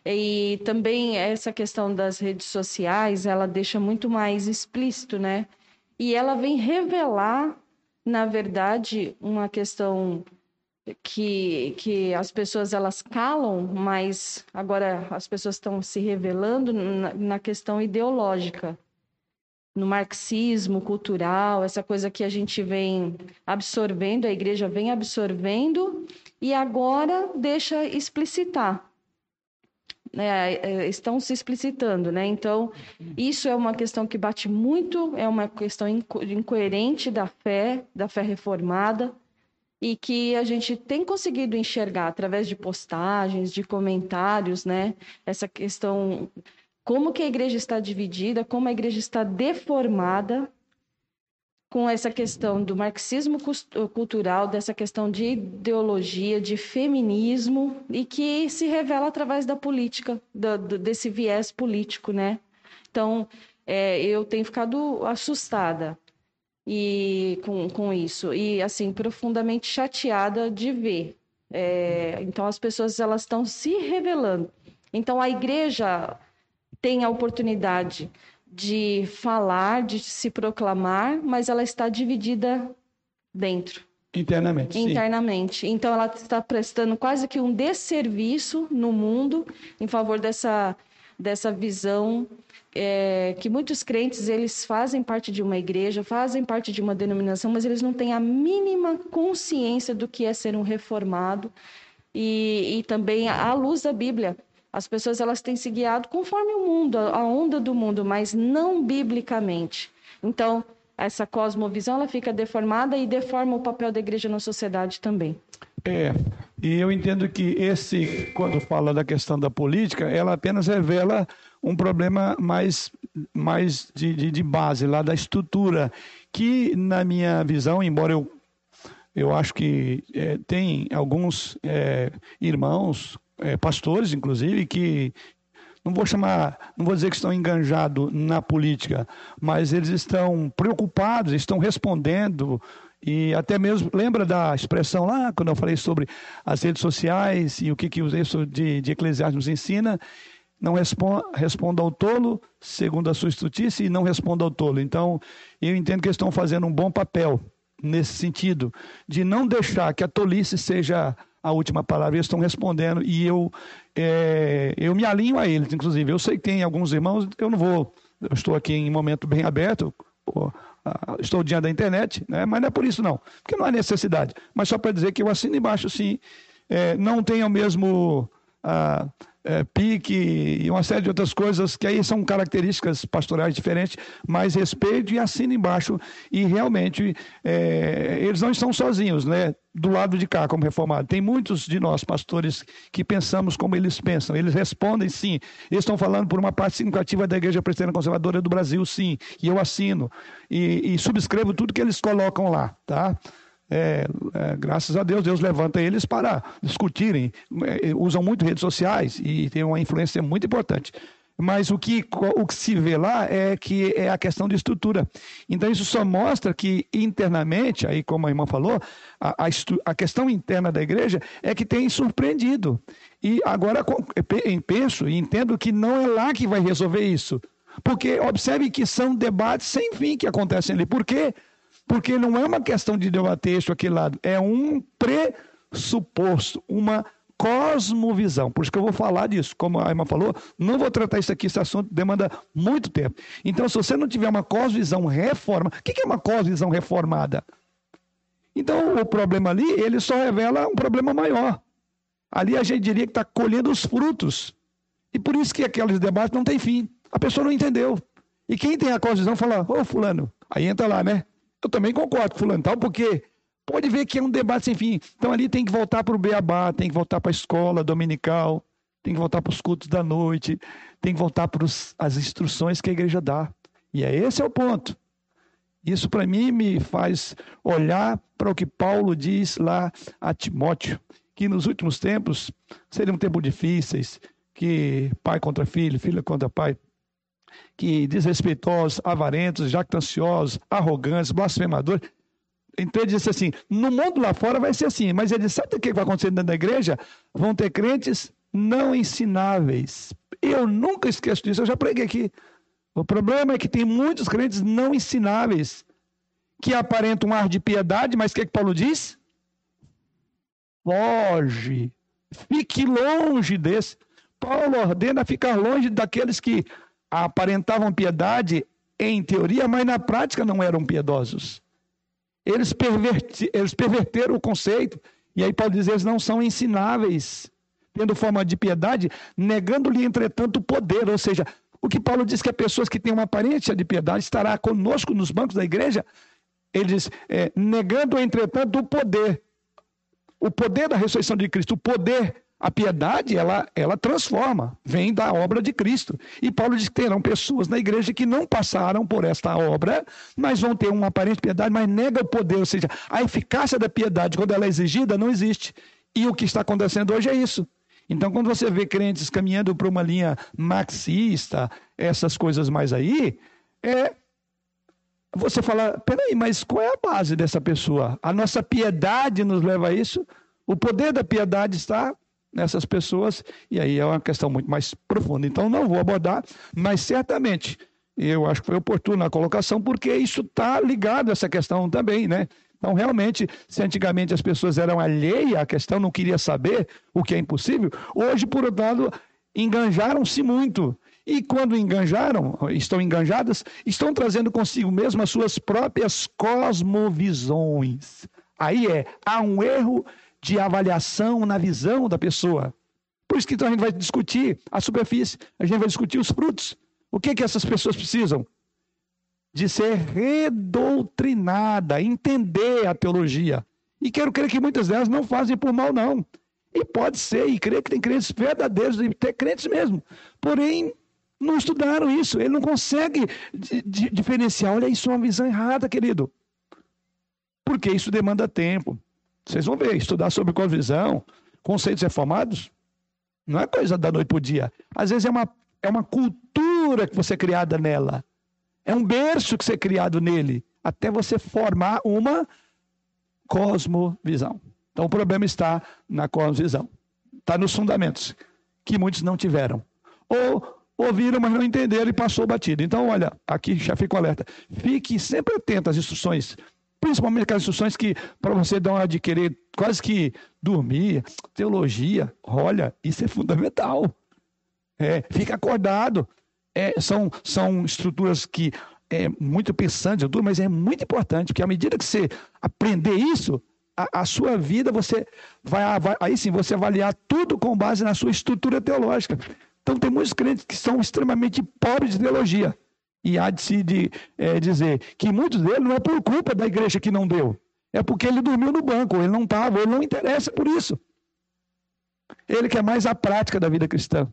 e também essa questão das redes sociais, ela deixa muito mais explícito, né? E ela vem revelar, na verdade, uma questão que, que as pessoas elas calam, mas agora as pessoas estão se revelando na, na questão ideológica, no marxismo cultural, essa coisa que a gente vem absorvendo, a igreja vem absorvendo e agora deixa explicitar né, é, estão se explicitando, né? Então, isso é uma questão que bate muito, é uma questão incoerente da fé, da fé reformada, e que a gente tem conseguido enxergar através de postagens, de comentários, né? Essa questão, como que a igreja está dividida, como a igreja está deformada, com essa questão do marxismo cultural, dessa questão de ideologia, de feminismo, e que se revela através da política, do, do, desse viés político, né? Então, é, eu tenho ficado assustada e com, com isso, e assim, profundamente chateada de ver. É, então, as pessoas elas estão se revelando. Então, a igreja tem a oportunidade de falar, de se proclamar, mas ela está dividida dentro. Internamente. Internamente. Sim. Então ela está prestando quase que um desserviço no mundo em favor dessa, dessa visão é, que muitos crentes eles fazem parte de uma igreja, fazem parte de uma denominação, mas eles não têm a mínima consciência do que é ser um reformado e, e também à luz da Bíblia. As pessoas elas têm se guiado conforme o mundo, a onda do mundo, mas não biblicamente. Então, essa cosmovisão ela fica deformada e deforma o papel da igreja na sociedade também. É, e eu entendo que esse, quando fala da questão da política, ela apenas revela um problema mais, mais de, de, de base, lá da estrutura, que na minha visão, embora eu, eu acho que é, tem alguns é, irmãos é, pastores, inclusive, que não vou chamar, não vou dizer que estão enganjados na política, mas eles estão preocupados, estão respondendo e até mesmo lembra da expressão lá quando eu falei sobre as redes sociais e o que que o texto de, de Eclesiastes nos ensina não responda, responda ao tolo segundo a sua estrutice e não responda ao tolo. Então, eu entendo que eles estão fazendo um bom papel nesse sentido, de não deixar que a tolice seja a última palavra, eles estão respondendo e eu, é, eu me alinho a eles, inclusive. Eu sei que tem alguns irmãos, eu não vou, eu estou aqui em momento bem aberto, estou diante da internet, né? mas não é por isso não, porque não há necessidade. Mas só para dizer que eu assino embaixo, sim, é, não tenho o mesmo, é, pique e uma série de outras coisas que aí são características pastorais diferentes, mas respeito e assina embaixo. E realmente é, eles não estão sozinhos, né? Do lado de cá, como reformado. Tem muitos de nós, pastores, que pensamos como eles pensam. Eles respondem sim. Eles estão falando por uma parte significativa da Igreja Presbiteriana Conservadora do Brasil, sim. E eu assino. E, e subscrevo tudo que eles colocam lá, tá? É, é, graças a Deus, Deus levanta eles para discutirem. É, usam muito redes sociais e tem uma influência muito importante. Mas o que, o que se vê lá é que é a questão de estrutura. Então, isso só mostra que internamente, aí como a irmã falou, a, a, a questão interna da igreja é que tem surpreendido. E agora penso e entendo que não é lá que vai resolver isso. Porque observe que são debates sem fim que acontecem ali. Por quê? Não é uma questão de debater isso aqui lado, é um pressuposto, uma cosmovisão. Por isso que eu vou falar disso. Como a irmã falou, não vou tratar isso aqui, esse assunto demanda muito tempo. Então, se você não tiver uma cosmovisão reforma, o que é uma cosmovisão reformada? Então, o problema ali, ele só revela um problema maior. Ali a gente diria que está colhendo os frutos. E por isso que aqueles debates não têm fim. A pessoa não entendeu. E quem tem a cosmovisão fala, ô fulano, aí entra lá, né? Eu também concordo com fulano tal, porque pode ver que é um debate sem fim. Então ali tem que voltar para o beabá, tem que voltar para a escola dominical, tem que voltar para os cultos da noite, tem que voltar para as instruções que a igreja dá. E é esse é o ponto. Isso para mim me faz olhar para o que Paulo diz lá a Timóteo, que nos últimos tempos seriam tempos difíceis, que pai contra filho, filho contra pai, que desrespeitosos, avarentos, jactanciosos, arrogantes, blasfemadores. Então ele disse assim: no mundo lá fora vai ser assim, mas ele sabe o que vai acontecer dentro da igreja? Vão ter crentes não ensináveis. Eu nunca esqueço disso, eu já preguei aqui. O problema é que tem muitos crentes não ensináveis, que aparentam um ar de piedade, mas o que, é que Paulo diz? Foge, fique longe desse. Paulo ordena ficar longe daqueles que aparentavam piedade em teoria, mas na prática não eram piedosos. Eles, perverti, eles perverteram o conceito, e aí pode dizer, eles não são ensináveis, tendo forma de piedade, negando-lhe, entretanto, o poder. Ou seja, o que Paulo diz que as pessoas que têm uma aparência de piedade estará conosco nos bancos da igreja, ele diz, é, negando, entretanto, o poder. O poder da ressurreição de Cristo, o poder a piedade, ela, ela transforma, vem da obra de Cristo. E Paulo diz que terão pessoas na igreja que não passaram por esta obra, mas vão ter uma aparente piedade, mas nega o poder. Ou seja, a eficácia da piedade, quando ela é exigida, não existe. E o que está acontecendo hoje é isso. Então, quando você vê crentes caminhando para uma linha marxista, essas coisas mais aí, é você fala, peraí, mas qual é a base dessa pessoa? A nossa piedade nos leva a isso? O poder da piedade está nessas pessoas, e aí é uma questão muito mais profunda. Então, não vou abordar, mas certamente eu acho que foi oportuna a colocação, porque isso está ligado a essa questão também, né? Então, realmente, se antigamente as pessoas eram alheias à questão, não queriam saber o que é impossível, hoje, por outro lado, enganjaram-se muito. E quando enganjaram, estão enganjadas, estão trazendo consigo mesmo as suas próprias cosmovisões. Aí é, há um erro de avaliação na visão da pessoa. Por isso que então a gente vai discutir a superfície, a gente vai discutir os frutos. O que que essas pessoas precisam? De ser redoutrinadas, entender a teologia. E quero crer que muitas delas não fazem por mal, não. E pode ser, e crer que tem crentes verdadeiros, e ter crentes mesmo. Porém, não estudaram isso. Ele não consegue diferenciar. Olha, isso é uma visão errada, querido. Porque isso demanda tempo. Vocês vão ver, estudar sobre cosmovisão, conceitos reformados, não é coisa da noite para o dia. Às vezes é uma, é uma cultura que você é criada nela. É um berço que você é criado nele, até você formar uma cosmovisão. Então o problema está na cosmovisão. Está nos fundamentos, que muitos não tiveram. Ou ouviram, mas não entenderam e passou batido. Então, olha, aqui já fico alerta. Fique sempre atento às instruções Principalmente aquelas instruções que, para você dar uma de querer quase que dormir, teologia, olha, isso é fundamental. É, fica acordado. É, são, são estruturas que é muito pensantes, mas é muito importante, porque à medida que você aprender isso, a, a sua vida, você vai, aí sim, você avaliar tudo com base na sua estrutura teológica. Então, tem muitos crentes que são extremamente pobres de teologia. E há de se de, é, dizer que muitos deles não é por culpa da igreja que não deu. É porque ele dormiu no banco, ele não estava, ele não interessa por isso. Ele quer mais a prática da vida cristã.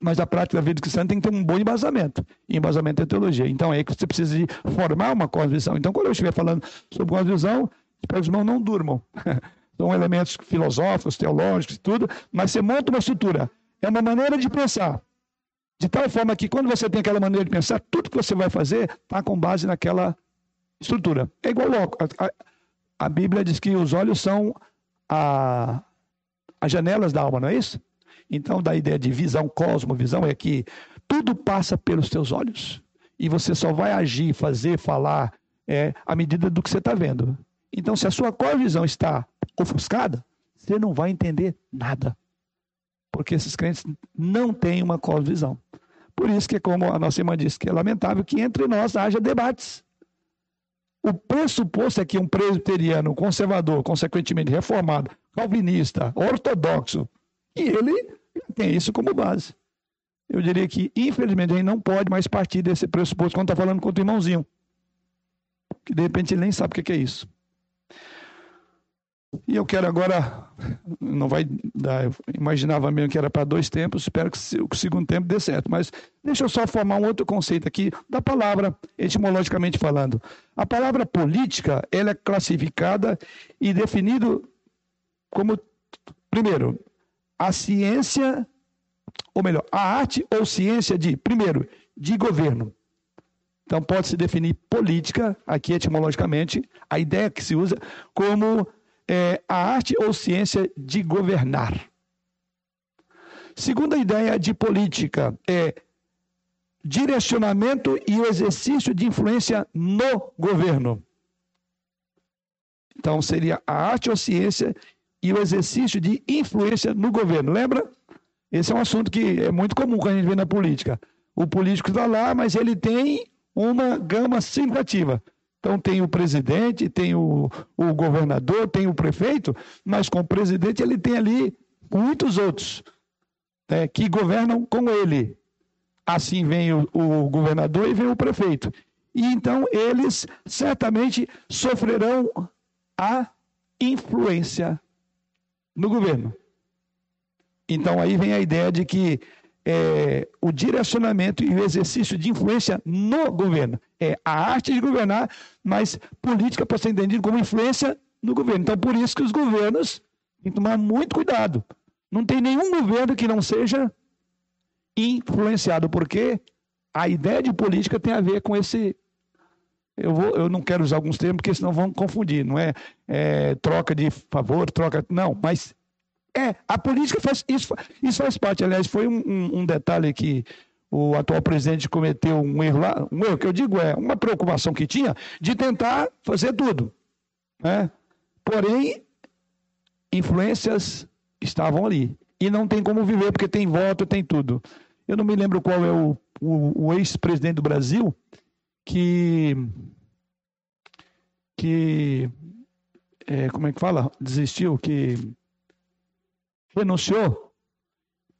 Mas a prática da vida cristã tem que ter um bom embasamento. E embasamento é teologia. Então é aí que você precisa de formar uma cosmovisão. Então, quando eu estiver falando sobre cosmovisão, espero que os irmãos não durmam. São elementos filosóficos, teológicos e tudo, mas você monta uma estrutura. É uma maneira de pensar. De tal forma que quando você tem aquela maneira de pensar, tudo que você vai fazer está com base naquela estrutura. É igual a, a, a Bíblia diz que os olhos são a, as janelas da alma, não é isso? Então, da ideia de visão, cosmovisão, é que tudo passa pelos teus olhos. E você só vai agir, fazer, falar é, à medida do que você está vendo. Então, se a sua cosmovisão está ofuscada, você não vai entender nada. Porque esses crentes não têm uma cosmovisão. Por isso que, como a nossa irmã disse, que é lamentável que entre nós haja debates. O pressuposto é que um presbiteriano conservador, consequentemente reformado, calvinista, ortodoxo, e ele tem isso como base. Eu diria que, infelizmente, a gente não pode mais partir desse pressuposto quando está falando com o irmãozinho. Que de repente ele nem sabe o que é isso. E eu quero agora, não vai dar, eu imaginava mesmo que era para dois tempos, espero que o segundo tempo dê certo, mas deixa eu só formar um outro conceito aqui da palavra, etimologicamente falando. A palavra política, ela é classificada e definida como, primeiro, a ciência, ou melhor, a arte ou ciência de, primeiro, de governo. Então pode-se definir política, aqui etimologicamente, a ideia que se usa como é, a arte ou ciência de governar. Segunda ideia de política é direcionamento e o exercício de influência no governo. Então, seria a arte ou ciência e o exercício de influência no governo. Lembra? Esse é um assunto que é muito comum quando a gente vê na política. O político está lá, mas ele tem uma gama significativa. Então tem o presidente, tem o, o governador, tem o prefeito, mas com o presidente ele tem ali muitos outros né, que governam com ele. Assim vem o, o governador e vem o prefeito. E então eles certamente sofrerão a influência no governo. Então aí vem a ideia de que é, o direcionamento e o exercício de influência no governo. É a arte de governar, mas política pode ser entendida como influência no governo. Então, por isso que os governos têm que tomar muito cuidado. Não tem nenhum governo que não seja influenciado, porque a ideia de política tem a ver com esse. Eu, vou, eu não quero usar alguns termos, porque senão vão confundir. Não é, é troca de favor, troca. Não, mas é, a política faz isso, isso faz parte. Aliás, foi um, um, detalhe que o atual presidente cometeu um erro lá, um erro que eu digo é uma preocupação que tinha de tentar fazer tudo. Né? Porém, influências estavam ali. E não tem como viver, porque tem voto, tem tudo. Eu não me lembro qual é o, o, o ex-presidente do Brasil que. que. É, como é que fala? Desistiu, que renunciou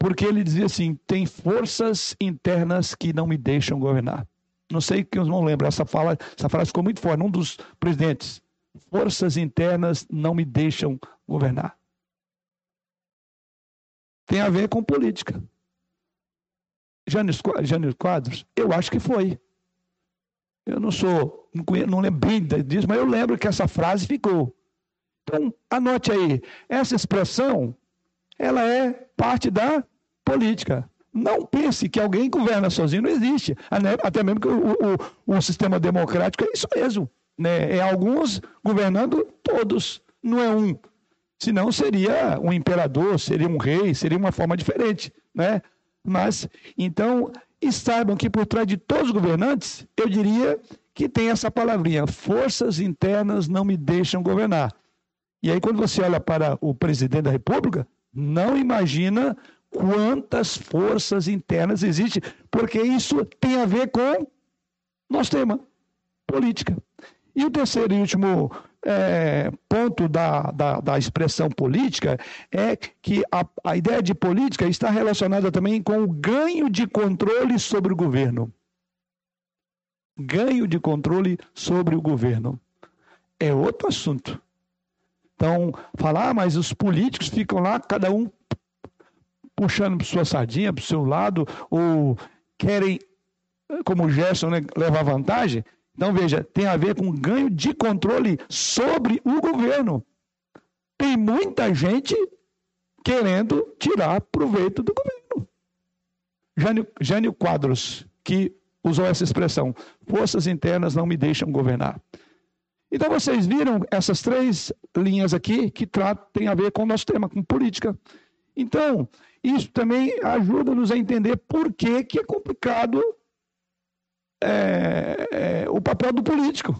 porque ele dizia assim: tem forças internas que não me deixam governar. Não sei que os não lembram, essa, fala, essa frase ficou muito forte, um dos presidentes. Forças internas não me deixam governar. Tem a ver com política. Jânio Quadros, eu acho que foi. Eu não sou, não, conheço, não lembro bem disso, mas eu lembro que essa frase ficou. Então, anote aí, essa expressão ela é parte da política. Não pense que alguém governa sozinho, não existe. Até mesmo que o, o, o sistema democrático é isso mesmo. Né? É alguns governando todos, não é um. Senão seria um imperador, seria um rei, seria uma forma diferente. Né? Mas, então, e saibam que por trás de todos os governantes, eu diria que tem essa palavrinha: forças internas não me deixam governar. E aí, quando você olha para o presidente da República, não imagina quantas forças internas existem, porque isso tem a ver com nosso tema, política. E o terceiro e último é, ponto da, da, da, expressão política é que a, a ideia de política está relacionada também com o ganho de controle sobre o governo. Ganho de controle sobre o governo. É outro assunto. Então, falar, ah, mas os políticos ficam lá, cada um puxando para sua sardinha, para o seu lado, ou querem, como o Gerson, né, levar vantagem. Então, veja, tem a ver com ganho de controle sobre o governo. Tem muita gente querendo tirar proveito do governo. Jânio, Jânio Quadros, que usou essa expressão: forças internas não me deixam governar. Então, vocês viram essas três linhas aqui que têm a ver com o nosso tema, com política. Então, isso também ajuda-nos a entender por que, que é complicado é, é, o papel do político.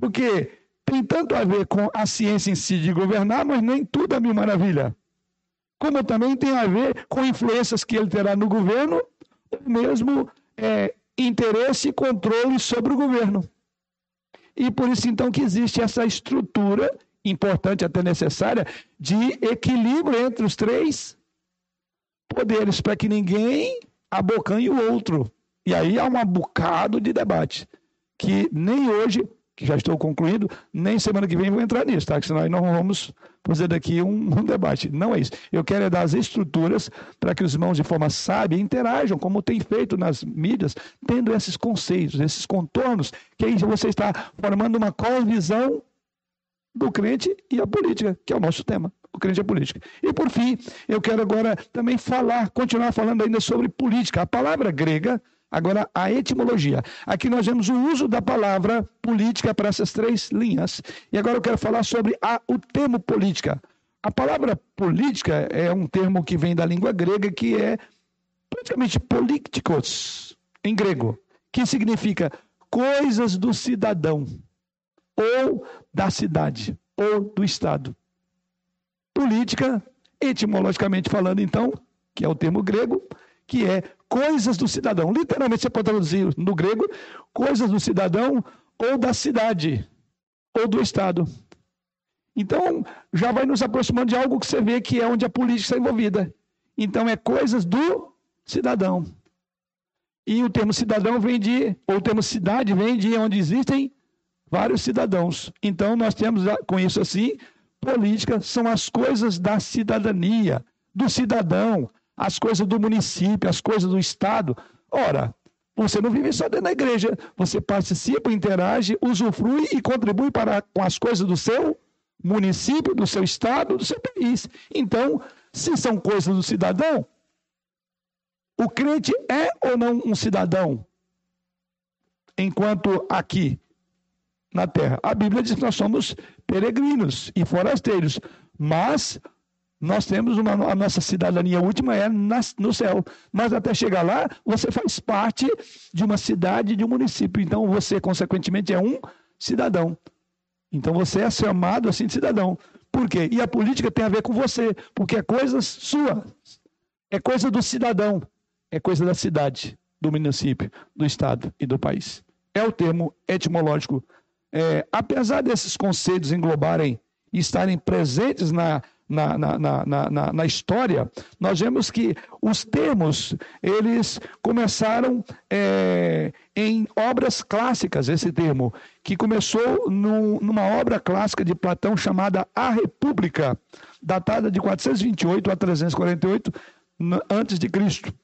Porque tem tanto a ver com a ciência em si de governar, mas nem tudo é mil maravilha. Como também tem a ver com influências que ele terá no governo, ou mesmo é, interesse e controle sobre o governo. E por isso, então, que existe essa estrutura, importante até necessária, de equilíbrio entre os três poderes, para que ninguém abocanhe o outro. E aí há um bocado de debate, que nem hoje, que já estou concluindo, nem semana que vem vou entrar nisso, tá? Que senão nós vamos fazer daqui um, um debate. Não é isso. Eu quero é dar as estruturas para que os irmãos de forma sábia interajam, como tem feito nas mídias, tendo esses conceitos, esses contornos, que aí você está formando uma cosvisão do crente e a política, que é o nosso tema o crente é política. E por fim, eu quero agora também falar, continuar falando ainda sobre política. A palavra grega Agora, a etimologia. Aqui nós vemos o uso da palavra política para essas três linhas. E agora eu quero falar sobre a, o termo política. A palavra política é um termo que vem da língua grega, que é praticamente políticos, em grego, que significa coisas do cidadão, ou da cidade, ou do Estado. Política, etimologicamente falando, então, que é o termo grego, que é coisas do cidadão. Literalmente você pode traduzir no grego, coisas do cidadão ou da cidade ou do Estado. Então, já vai nos aproximando de algo que você vê que é onde a política está envolvida. Então, é coisas do cidadão. E o termo cidadão vem de, ou o termo cidade vem de onde existem vários cidadãos. Então, nós temos com isso assim, política são as coisas da cidadania, do cidadão, as coisas do município, as coisas do Estado. Ora, você não vive só dentro da igreja, você participa, interage, usufrui e contribui para, com as coisas do seu município, do seu estado, do seu país. Então, se são coisas do cidadão, o crente é ou não um cidadão? Enquanto aqui na terra. A Bíblia diz que nós somos peregrinos e forasteiros, mas nós temos uma, a nossa cidadania última é na, no céu. Mas até chegar lá, você faz parte de uma cidade, de um município. Então você, consequentemente, é um cidadão. Então você é chamado assim de cidadão. Por quê? E a política tem a ver com você, porque é coisa sua. É coisa do cidadão. É coisa da cidade, do município, do estado e do país. É o termo etimológico. É, apesar desses conceitos englobarem e estarem presentes na na, na, na, na, na história, nós vemos que os termos, eles começaram é, em obras clássicas, esse termo, que começou no, numa obra clássica de Platão chamada A República, datada de 428 a 348 antes de Cristo.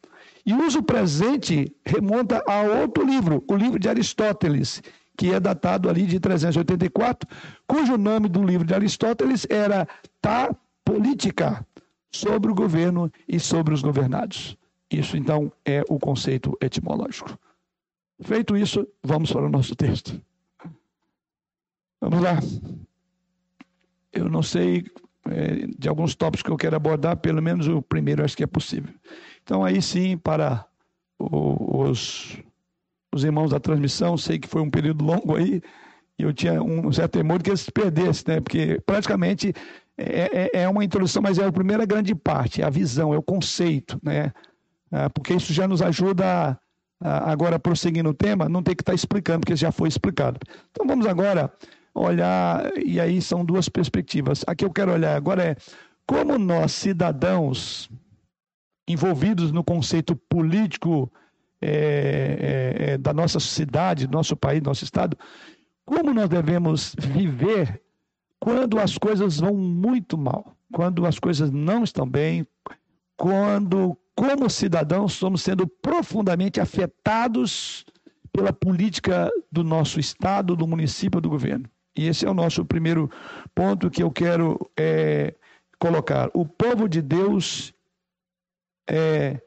E o uso presente remonta a outro livro, o livro de Aristóteles, que é datado ali de 384, cujo nome do livro de Aristóteles era Ta política sobre o governo e sobre os governados. Isso, então, é o conceito etimológico. Feito isso, vamos para o nosso texto. Vamos lá. Eu não sei é, de alguns tópicos que eu quero abordar, pelo menos o primeiro acho que é possível. Então, aí sim, para os, os irmãos da transmissão, sei que foi um período longo aí, e eu tinha um certo temor que eles se perdessem, né? porque praticamente é, é, é uma introdução, mas é a primeira grande parte, é a visão, é o conceito, né? É, porque isso já nos ajuda, a, agora prosseguindo o tema, não ter que estar explicando, porque já foi explicado. Então vamos agora olhar, e aí são duas perspectivas. A que eu quero olhar agora é como nós, cidadãos envolvidos no conceito político é, é da nossa sociedade, nosso país, nosso Estado, como nós devemos viver quando as coisas vão muito mal, quando as coisas não estão bem, quando, como cidadãos, estamos sendo profundamente afetados pela política do nosso Estado, do município, do governo. E esse é o nosso primeiro ponto que eu quero é, colocar. O povo de Deus é,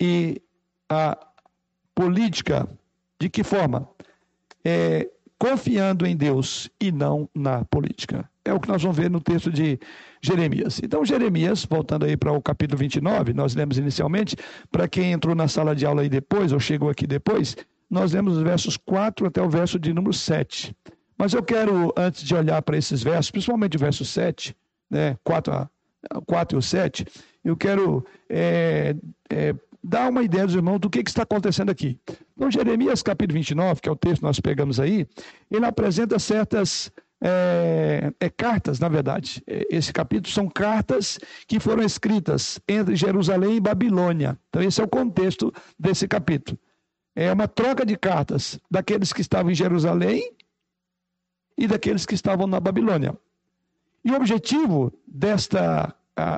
e a política, de que forma? É, confiando em Deus e não na política. É o que nós vamos ver no texto de Jeremias. Então, Jeremias, voltando aí para o capítulo 29, nós lemos inicialmente, para quem entrou na sala de aula aí depois, ou chegou aqui depois, nós lemos os versos 4 até o verso de número 7. Mas eu quero, antes de olhar para esses versos, principalmente o verso 7, né, 4, a, 4 e o 7, eu quero é, é, dar uma ideia dos irmãos do que, que está acontecendo aqui. Então, Jeremias capítulo 29, que é o texto que nós pegamos aí, ele apresenta certas é, é, cartas, na verdade. É, esse capítulo são cartas que foram escritas entre Jerusalém e Babilônia. Então, esse é o contexto desse capítulo. É uma troca de cartas daqueles que estavam em Jerusalém e daqueles que estavam na Babilônia. E o objetivo desta,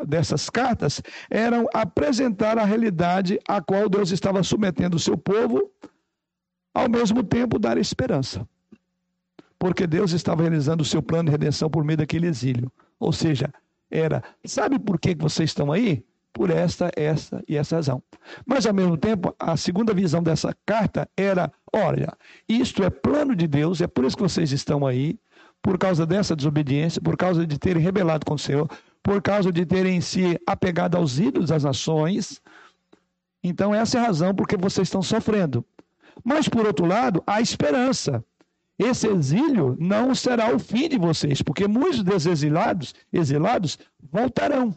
dessas cartas eram apresentar a realidade a qual Deus estava submetendo o seu povo, ao mesmo tempo dar esperança. Porque Deus estava realizando o seu plano de redenção por meio daquele exílio. Ou seja, era, sabe por que vocês estão aí? Por esta, esta e essa razão. Mas, ao mesmo tempo, a segunda visão dessa carta era: olha, isto é plano de Deus, é por isso que vocês estão aí, por causa dessa desobediência, por causa de terem rebelado contra o Senhor, por causa de terem se apegado aos ídolos das nações. Então, essa é a razão porque vocês estão sofrendo. Mas, por outro lado, há esperança. Esse exílio não será o fim de vocês, porque muitos dos exilados, exilados voltarão.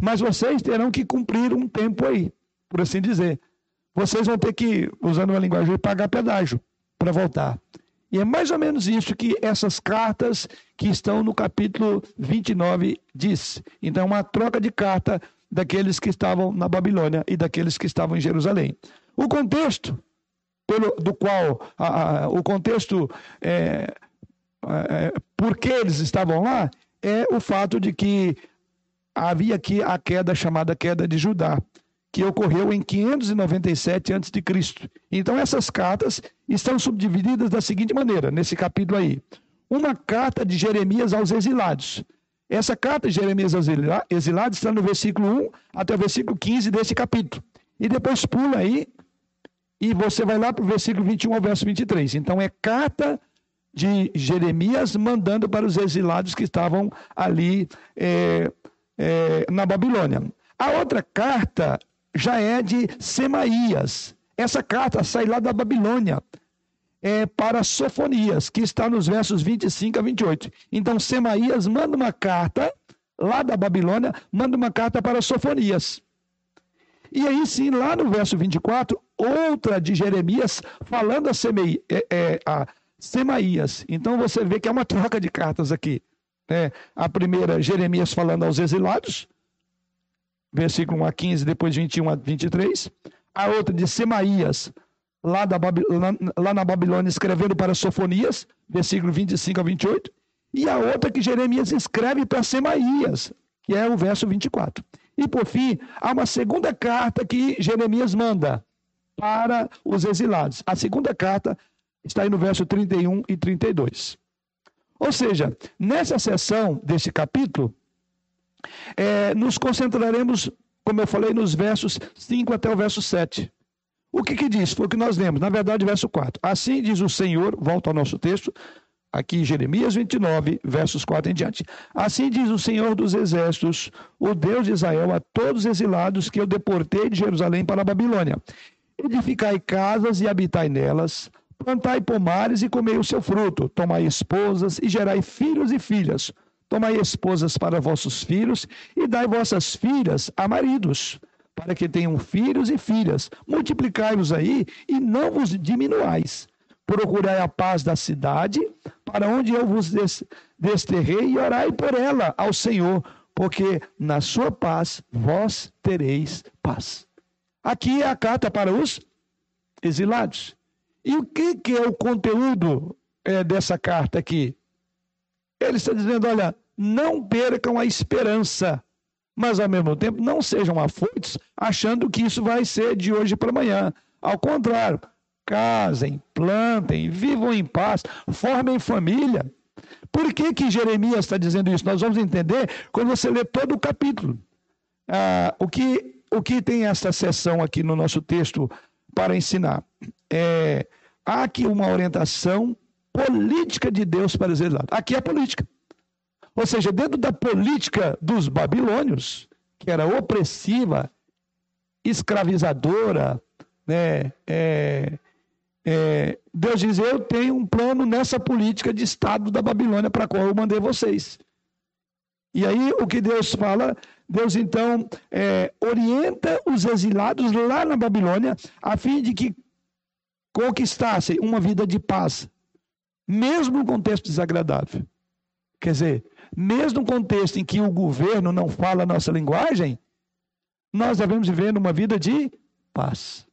Mas vocês terão que cumprir um tempo aí, por assim dizer vocês vão ter que, usando uma linguagem, pagar pedágio para voltar. E é mais ou menos isso que essas cartas que estão no capítulo 29 diz. Então, é uma troca de carta daqueles que estavam na Babilônia e daqueles que estavam em Jerusalém. O contexto pelo, do qual, a, a, o contexto é, é, por que eles estavam lá, é o fato de que havia aqui a queda chamada queda de Judá que ocorreu em 597 a.C. Então, essas cartas estão subdivididas da seguinte maneira, nesse capítulo aí. Uma carta de Jeremias aos exilados. Essa carta de Jeremias aos exilados está no versículo 1 até o versículo 15 desse capítulo. E depois pula aí e você vai lá para o versículo 21 ao verso 23. Então, é carta de Jeremias mandando para os exilados que estavam ali é, é, na Babilônia. A outra carta já é de Semaías. Essa carta sai lá da Babilônia. É para Sofonias, que está nos versos 25 a 28. Então, Semaías manda uma carta lá da Babilônia, manda uma carta para Sofonias. E aí sim, lá no verso 24, outra de Jeremias falando a, Semei, é, é, a Semaías. Então você vê que é uma troca de cartas aqui. Né? A primeira, Jeremias falando aos exilados, versículo 1 a 15, depois 21 a 23. A outra de Semaías, lá, da lá, lá na Babilônia, escrevendo para Sofonias, versículo 25 a 28. E a outra que Jeremias escreve para Semaías, que é o verso 24. E por fim, há uma segunda carta que Jeremias manda para os exilados. A segunda carta está aí no verso 31 e 32. Ou seja, nessa sessão desse capítulo, é, nos concentraremos, como eu falei, nos versos 5 até o verso 7. O que, que diz? Foi o que nós lemos, na verdade, verso 4. Assim diz o Senhor, volta ao nosso texto, aqui Jeremias 29, versos 4 em diante. Assim diz o Senhor dos Exércitos, o Deus de Israel, a todos os exilados que eu deportei de Jerusalém para a Babilônia. Edificai casas e habitai nelas, plantai pomares e comei o seu fruto, tomai esposas e gerai filhos e filhas Tomai esposas para vossos filhos e dai vossas filhas a maridos, para que tenham filhos e filhas. Multiplicai-vos aí e não vos diminuais. Procurai a paz da cidade, para onde eu vos desterrei e orai por ela ao Senhor, porque na sua paz vós tereis paz. Aqui é a carta para os exilados. E o que, que é o conteúdo é, dessa carta aqui? Ele está dizendo: olha, não percam a esperança, mas ao mesmo tempo não sejam afoitos achando que isso vai ser de hoje para amanhã. Ao contrário, casem, plantem, vivam em paz, formem família. Por que, que Jeremias está dizendo isso? Nós vamos entender quando você lê todo o capítulo. Ah, o, que, o que tem essa sessão aqui no nosso texto para ensinar? É, há aqui uma orientação política de Deus para os exilados. Aqui é política. Ou seja, dentro da política dos babilônios, que era opressiva, escravizadora, né, é, é, Deus diz: Eu tenho um plano nessa política de Estado da Babilônia para a qual eu mandei vocês. E aí o que Deus fala? Deus então é, orienta os exilados lá na Babilônia a fim de que conquistassem uma vida de paz, mesmo no contexto desagradável. Quer dizer, mesmo no contexto em que o governo não fala a nossa linguagem, nós devemos viver numa vida de paz.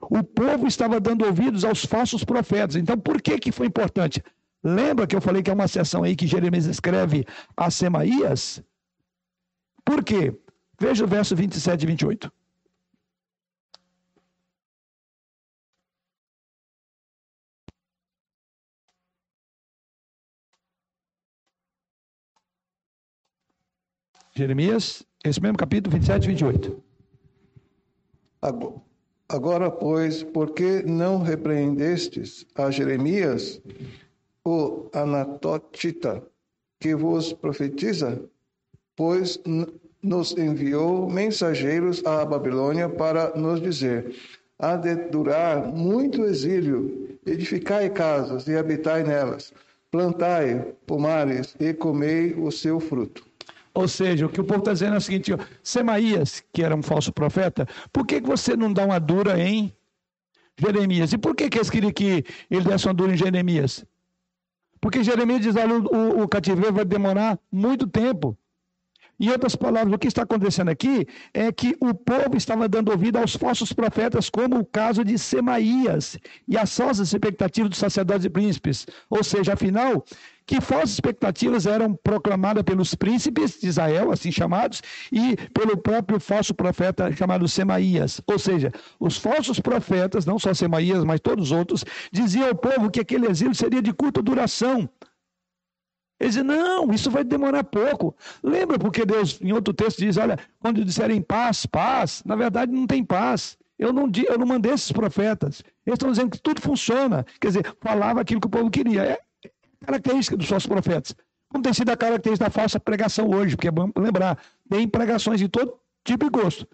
O povo estava dando ouvidos aos falsos profetas. Então, por que, que foi importante? Lembra que eu falei que é uma sessão aí que Jeremias escreve a Semaías? Por quê? Veja o verso 27 e 28. Jeremias, esse mesmo capítulo 27 e 28. Agora. Pois, por que não repreendestes a Jeremias, o Anatotita, que vos profetiza? Pois nos enviou mensageiros à Babilônia para nos dizer: há de durar muito exílio, edificai casas e habitai nelas, plantai pomares e comei o seu fruto. Ou seja, o que o povo está dizendo é o seguinte: Semaías, que era um falso profeta, por que, que você não dá uma dura em Jeremias? E por que, que eles queriam que ele desse uma dura em Jeremias? Porque Jeremias diz: olha, o, o cativeiro vai demorar muito tempo. Em outras palavras, o que está acontecendo aqui é que o povo estava dando ouvido aos falsos profetas, como o caso de Semaías, e às falsas expectativas dos sacerdotes e príncipes. Ou seja, afinal, que falsas expectativas eram proclamadas pelos príncipes de Israel, assim chamados, e pelo próprio falso profeta chamado Semaías. Ou seja, os falsos profetas, não só Semaías, mas todos os outros, diziam ao povo que aquele exílio seria de curta duração. Eles dizem, não, isso vai demorar pouco. Lembra porque Deus, em outro texto, diz: olha, quando disserem paz, paz, na verdade não tem paz. Eu não, eu não mandei esses profetas. Eles estão dizendo que tudo funciona. Quer dizer, falava aquilo que o povo queria. É característica dos falsos profetas. Como tem sido a característica da falsa pregação hoje, porque é bom lembrar, tem pregações de todo tipo e gosto.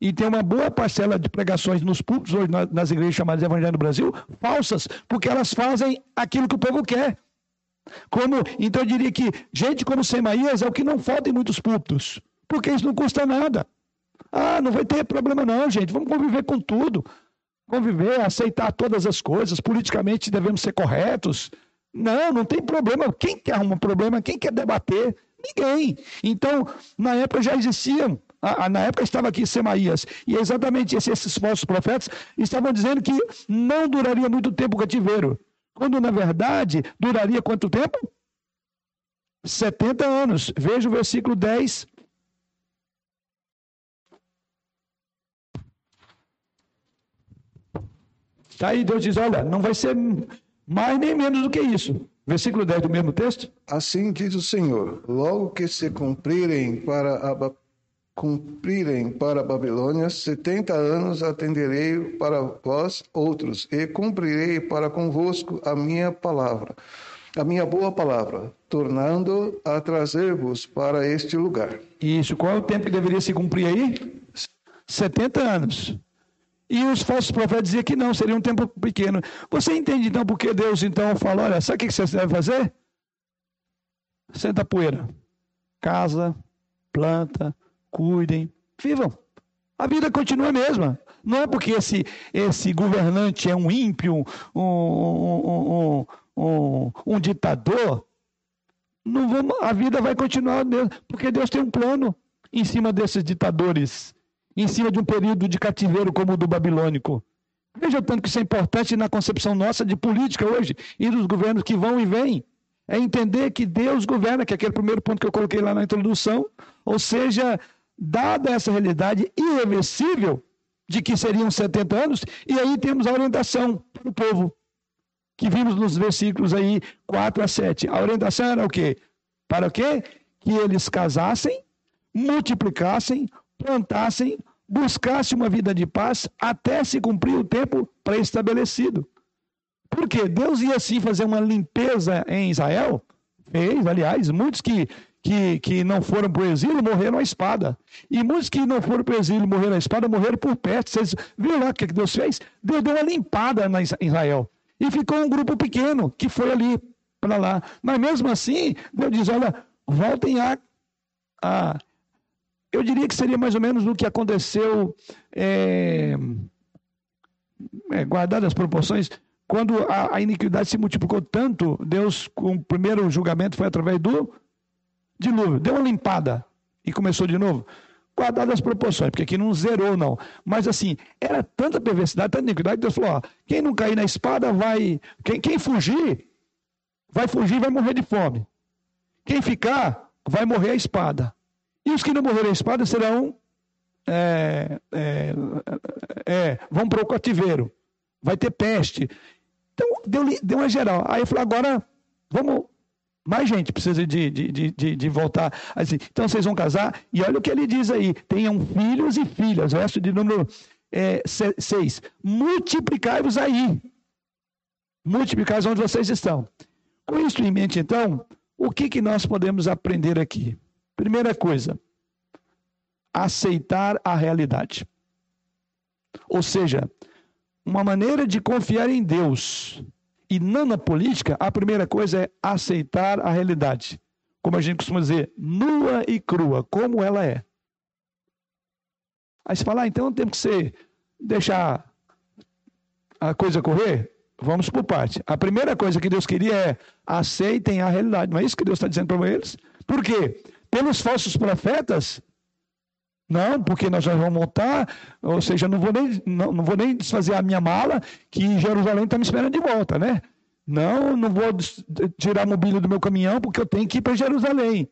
E tem uma boa parcela de pregações nos púlpitos hoje nas igrejas chamadas Evangelho no Brasil, falsas, porque elas fazem aquilo que o povo quer. Como, então eu diria que gente como Semaías é o que não falta em muitos púlpitos, porque isso não custa nada. Ah, não vai ter problema não, gente, vamos conviver com tudo. Conviver, aceitar todas as coisas, politicamente devemos ser corretos. Não, não tem problema. Quem quer arrumar problema? Quem quer debater? Ninguém. Então, na época já existiam na época estava aqui Semaías, e é exatamente esses falsos profetas estavam dizendo que não duraria muito tempo o cativeiro. Quando, na verdade, duraria quanto tempo? 70 anos. Veja o versículo 10. Está aí, Deus diz: olha, não vai ser mais nem menos do que isso. Versículo 10 do mesmo texto. Assim diz o Senhor: logo que se cumprirem para a cumprirem para a Babilônia, setenta anos atenderei para vós outros, e cumprirei para convosco a minha palavra, a minha boa palavra, tornando a trazer-vos para este lugar. Isso, qual é o tempo que deveria se cumprir aí? 70 anos. E os falsos profetas diziam que não, seria um tempo pequeno. Você entende então por que Deus então fala, olha, sabe o que você deve fazer? Senta poeira. Casa, planta, cuidem, vivam. A vida continua a mesma. Não é porque esse, esse governante é um ímpio, um, um, um, um, ditador, não vamos, a vida vai continuar, porque Deus tem um plano em cima desses ditadores, em cima de um período de cativeiro como o do babilônico. Veja tanto que isso é importante na concepção nossa de política hoje e dos governos que vão e vêm. É entender que Deus governa, que é aquele primeiro ponto que eu coloquei lá na introdução. Ou seja, dada essa realidade irreversível de que seriam 70 anos, e aí temos a orientação para o povo, que vimos nos versículos aí 4 a 7. A orientação era o quê? Para o quê? Que eles casassem, multiplicassem, plantassem, buscassem uma vida de paz até se cumprir o tempo pré-estabelecido. Por quê? Deus ia sim fazer uma limpeza em Israel, fez, aliás, muitos que que, que não foram para o exílio morreram à espada. E muitos que não foram para o exílio morreram à espada morreram por peste. Vocês viram lá o que Deus fez? Deus deu uma limpada na Israel. E ficou um grupo pequeno que foi ali para lá. Mas mesmo assim, Deus diz: olha, voltem a, a. Eu diria que seria mais ou menos o que aconteceu, é, é, guardadas as proporções, quando a, a, iniquidade se multiplicou tanto, Deus, com o primeiro julgamento foi através do dilúvio, deu uma limpada e começou de novo. Guardadas as proporções, porque aqui não zerou, não. Mas assim, era tanta perversidade, tanta iniquidade, que Deus falou: ó, quem não cair na espada vai. Quem, quem fugir, vai fugir vai morrer de fome. Quem ficar, vai morrer a espada. E os que não morrerem a espada serão. É, é, é, vão para o cativeiro. Vai ter peste. Então, deu, deu uma geral. Aí eu falei: agora, vamos mais gente precisa de, de, de, de, voltar. Assim, então vocês vão casar, e olha o que ele diz aí: tenham filhos e filhas. Verso de número 6. É, Multiplicai-vos aí. multiplicai onde vocês estão. Com isso em mente, então, o que, que nós podemos aprender aqui? Primeira coisa, aceitar a realidade. Ou seja, uma maneira de confiar em Deus e não na política, a primeira coisa é aceitar a realidade. Como a gente costuma dizer, nua e crua, como ela é. Aí você fala, ah, então temos que ser, deixar a coisa correr? Vamos por parte. A primeira coisa que Deus queria é aceitem a realidade. Não é isso que Deus está dizendo para eles? Por quê? Pelos falsos profetas, não, porque nós já vamos montar, ou seja, não vou nem, não, não vou nem desfazer a minha mala, que Jerusalém está me esperando de volta, né? Não, não vou tirar a mobília do meu caminhão, porque eu tenho que ir para Jerusalém.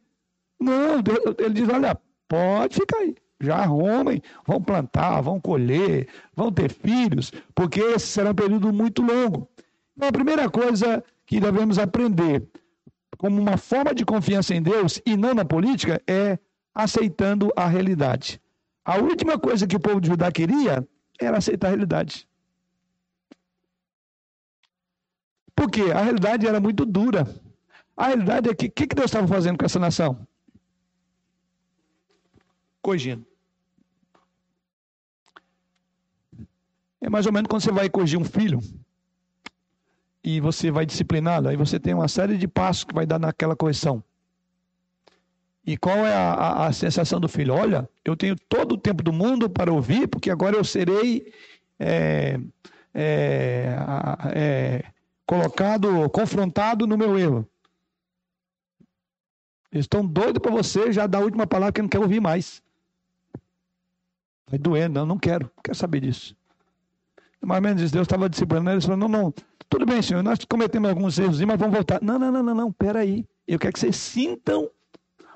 Não, ele diz: olha, pode ficar aí. Já arrumem, vão plantar, vão colher, vão ter filhos, porque esse será um período muito longo. Então, a primeira coisa que devemos aprender, como uma forma de confiança em Deus e não na política, é aceitando a realidade. A última coisa que o povo de Judá queria era aceitar a realidade. Porque a realidade era muito dura. A realidade é que o que, que Deus estava fazendo com essa nação? Corrigindo. É mais ou menos quando você vai corrigir um filho e você vai discipliná-lo, aí você tem uma série de passos que vai dar naquela correção. E qual é a, a, a, sensação do filho? Olha, eu tenho todo o tempo do mundo para ouvir, porque agora eu serei é, é, é, colocado, confrontado no meu erro. Eles estão doidos para você já dar a última palavra que não quer ouvir mais. Vai doendo, não, não quero, não quero saber disso. Mais ou menos Deus estava disciplinando eles, falando, não, não, tudo bem, senhor, nós cometemos alguns erros, mas vamos voltar. Não, não, não, não, não, peraí. Eu quero que vocês sintam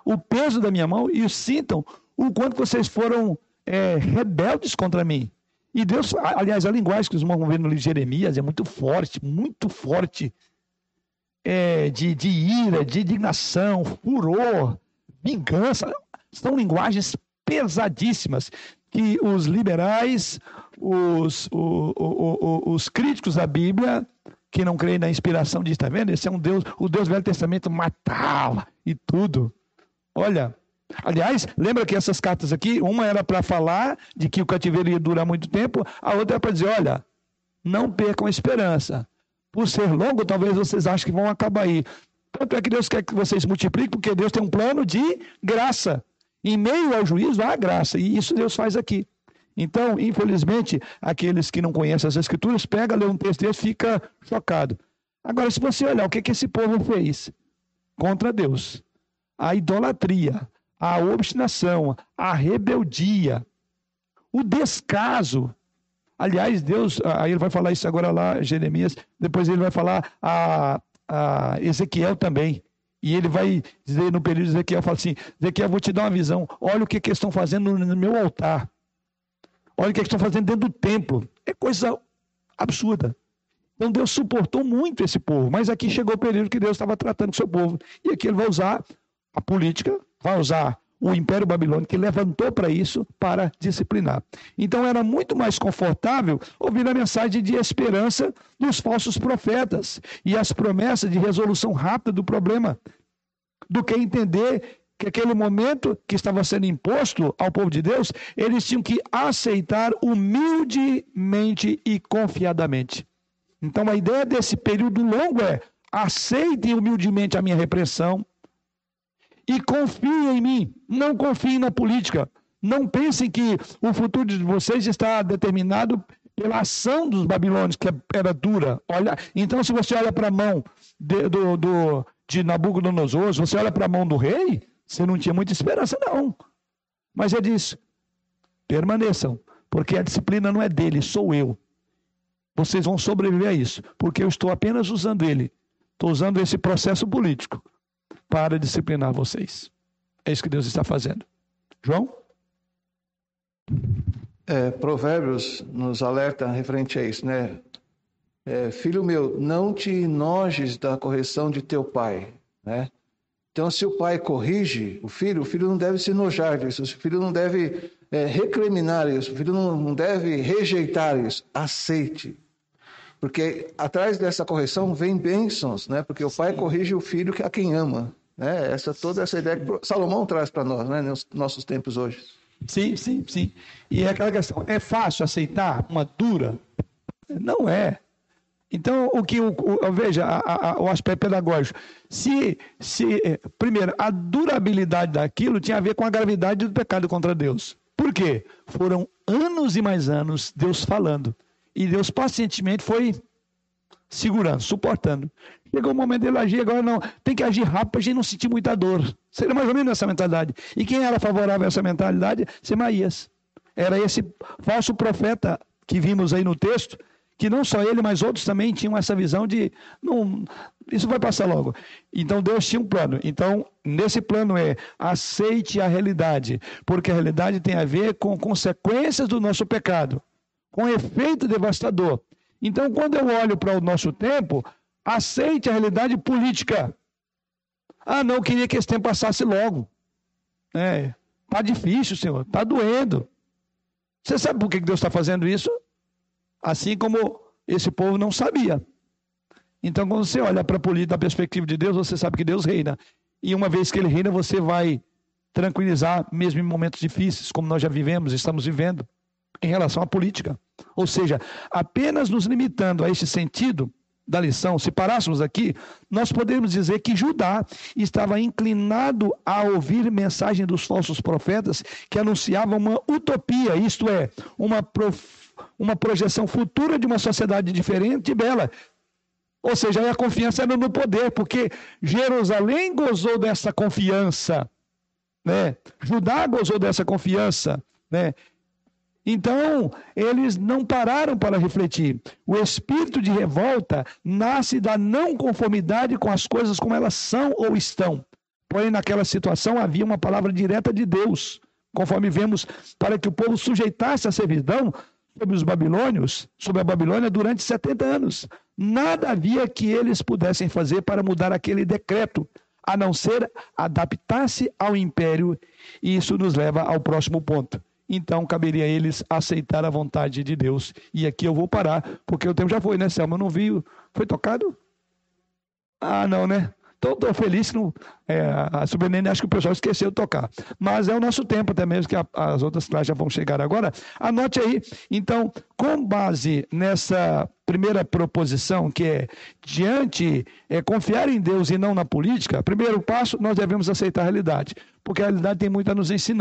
o peso da minha mão e sintam o quanto vocês foram é, rebeldes contra mim. E Deus, aliás, a linguagem que os irmãos vão ver no livro de Jeremias é muito forte, muito forte. É, de, de ira, de indignação, furor, vingança. São linguagens pesadíssimas que os liberais, os, o, o, o, os críticos da Bíblia, que não creem na inspiração, diz, está vendo? Esse é um Deus, o Deus do Velho Testamento matava e tudo. Olha, aliás, lembra que essas cartas aqui, uma era para falar de que o cativeiro ia durar muito tempo, a outra é para dizer, olha, não percam a esperança. Por ser longo, talvez vocês achem que vão acabar aí. Tanto é que Deus quer que vocês multipliquem, porque Deus tem um plano de graça. Em meio ao juízo há graça, e isso Deus faz aqui. Então, infelizmente, aqueles que não conhecem as escrituras, pega, lê um texto e fica chocado. Agora, se você olhar o que, que esse povo fez contra Deus, a idolatria, a obstinação, a rebeldia, o descaso. Aliás, Deus, aí ele vai falar isso agora lá, Jeremias, depois ele vai falar a, a Ezequiel também. E ele vai dizer no período de Ezequiel, fala assim, Ezequiel, vou te dar uma visão. Olha o que, que eles estão fazendo no meu altar. Olha o que eles estão fazendo dentro do templo. É coisa absurda. Então Deus suportou muito esse povo, mas aqui chegou o período que Deus estava tratando com seu povo. E aqui ele vai usar a política, vai usar o Império Babilônico que levantou para isso para disciplinar. Então era muito mais confortável ouvir a mensagem de esperança dos falsos profetas e as promessas de resolução rápida do problema, do que entender que aquele momento que estava sendo imposto ao povo de Deus, eles tinham que aceitar humildemente e confiadamente. Então a ideia desse período longo é aceitem humildemente a minha repressão, e confiem em mim. Não confiem na política. Não pensem que o futuro de vocês está determinado pela ação dos babilônios, que era dura. Olha, então, se você olha para a mão de, do, do, de Nabucodonosor, se você olha para a mão do rei, você não tinha muita esperança, não. Mas é disso. Permaneçam, porque a disciplina não é dele, sou eu. Vocês vão sobreviver a isso, porque eu estou apenas usando ele. Estou usando esse processo político para disciplinar vocês. É isso que Deus está fazendo. João? É, provérbios nos alerta referente a isso, né? É, filho meu, não te enojes da correção de teu pai, né? Então, se o pai corrige o filho, o filho não deve se enojar disso, o filho não deve é, recriminar isso, o filho não, deve rejeitar isso. Aceite. Porque atrás dessa correção vem bênçãos, né? Porque o pai corrige o filho a quem ama. Né? Essa, toda essa ideia que Salomão traz para nós, né? nos nossos tempos hoje. Sim, sim, sim. E é aquela questão, é fácil aceitar uma dura? Não é. Então, o que o, o veja, a, a, o aspecto pedagógico. Se, se, primeiro, a durabilidade daquilo tinha a ver com a gravidade do pecado contra Deus. Por quê? Foram anos e mais anos Deus falando. E Deus pacientemente foi segurando, suportando. Chegou o momento dele agir, agora não. Tem que agir rápido para a gente não sentir muita dor. Seria mais ou menos essa mentalidade. E quem era favorável a essa mentalidade? Semaías. Era esse falso profeta que vimos aí no texto, que não só ele, mas outros também tinham essa visão de não, isso vai passar logo. Então Deus tinha um plano. Então, nesse plano é aceite a realidade, porque a realidade tem a ver com consequências do nosso pecado, com efeito devastador. Então, quando eu olho para o nosso tempo, aceite a realidade política. Ah, não, queria que esse tempo passasse logo. É, tá difícil, Senhor, tá doendo. Você sabe por que Deus está fazendo isso? Assim como esse povo não sabia. Então, quando você olha para a política da perspectiva de Deus, você sabe que Deus reina. E uma vez que Ele reina, você vai tranquilizar, mesmo em momentos difíceis, como nós já vivemos, estamos vivendo, em relação à política. Ou seja, apenas nos limitando a este sentido da lição, se parássemos aqui, nós podemos dizer que Judá estava inclinado a ouvir mensagem dos falsos profetas que anunciavam uma utopia, isto é, uma, prof... uma projeção futura de uma sociedade diferente e bela. Ou seja, a confiança era no poder, porque Jerusalém gozou dessa confiança, né? Judá gozou dessa confiança, né? Então, eles não pararam para refletir. O espírito de revolta nasce da não conformidade com as coisas como elas são ou estão. Porém, naquela situação havia uma palavra direta de Deus, conforme vemos, para que o povo sujeitasse a servidão sobre os babilônios, sobre a Babilônia durante 70 anos. Nada havia que eles pudessem fazer para mudar aquele decreto, a não ser adaptar-se ao império. E isso nos leva ao próximo ponto então caberia a eles aceitar a vontade de Deus. E aqui eu vou parar, porque o tempo já foi, né, Selma? Eu não vi. Foi tocado? Ah, não, né? Estou feliz que não, é, a Subrenene acho que o pessoal esqueceu de tocar. Mas é o nosso tempo até mesmo, que a, as outras classes já vão chegar agora. Anote aí. Então, com base nessa primeira proposição, que é diante, é confiar em Deus e não na política, primeiro passo, nós devemos aceitar a realidade. Porque a realidade tem muito a nos ensinar.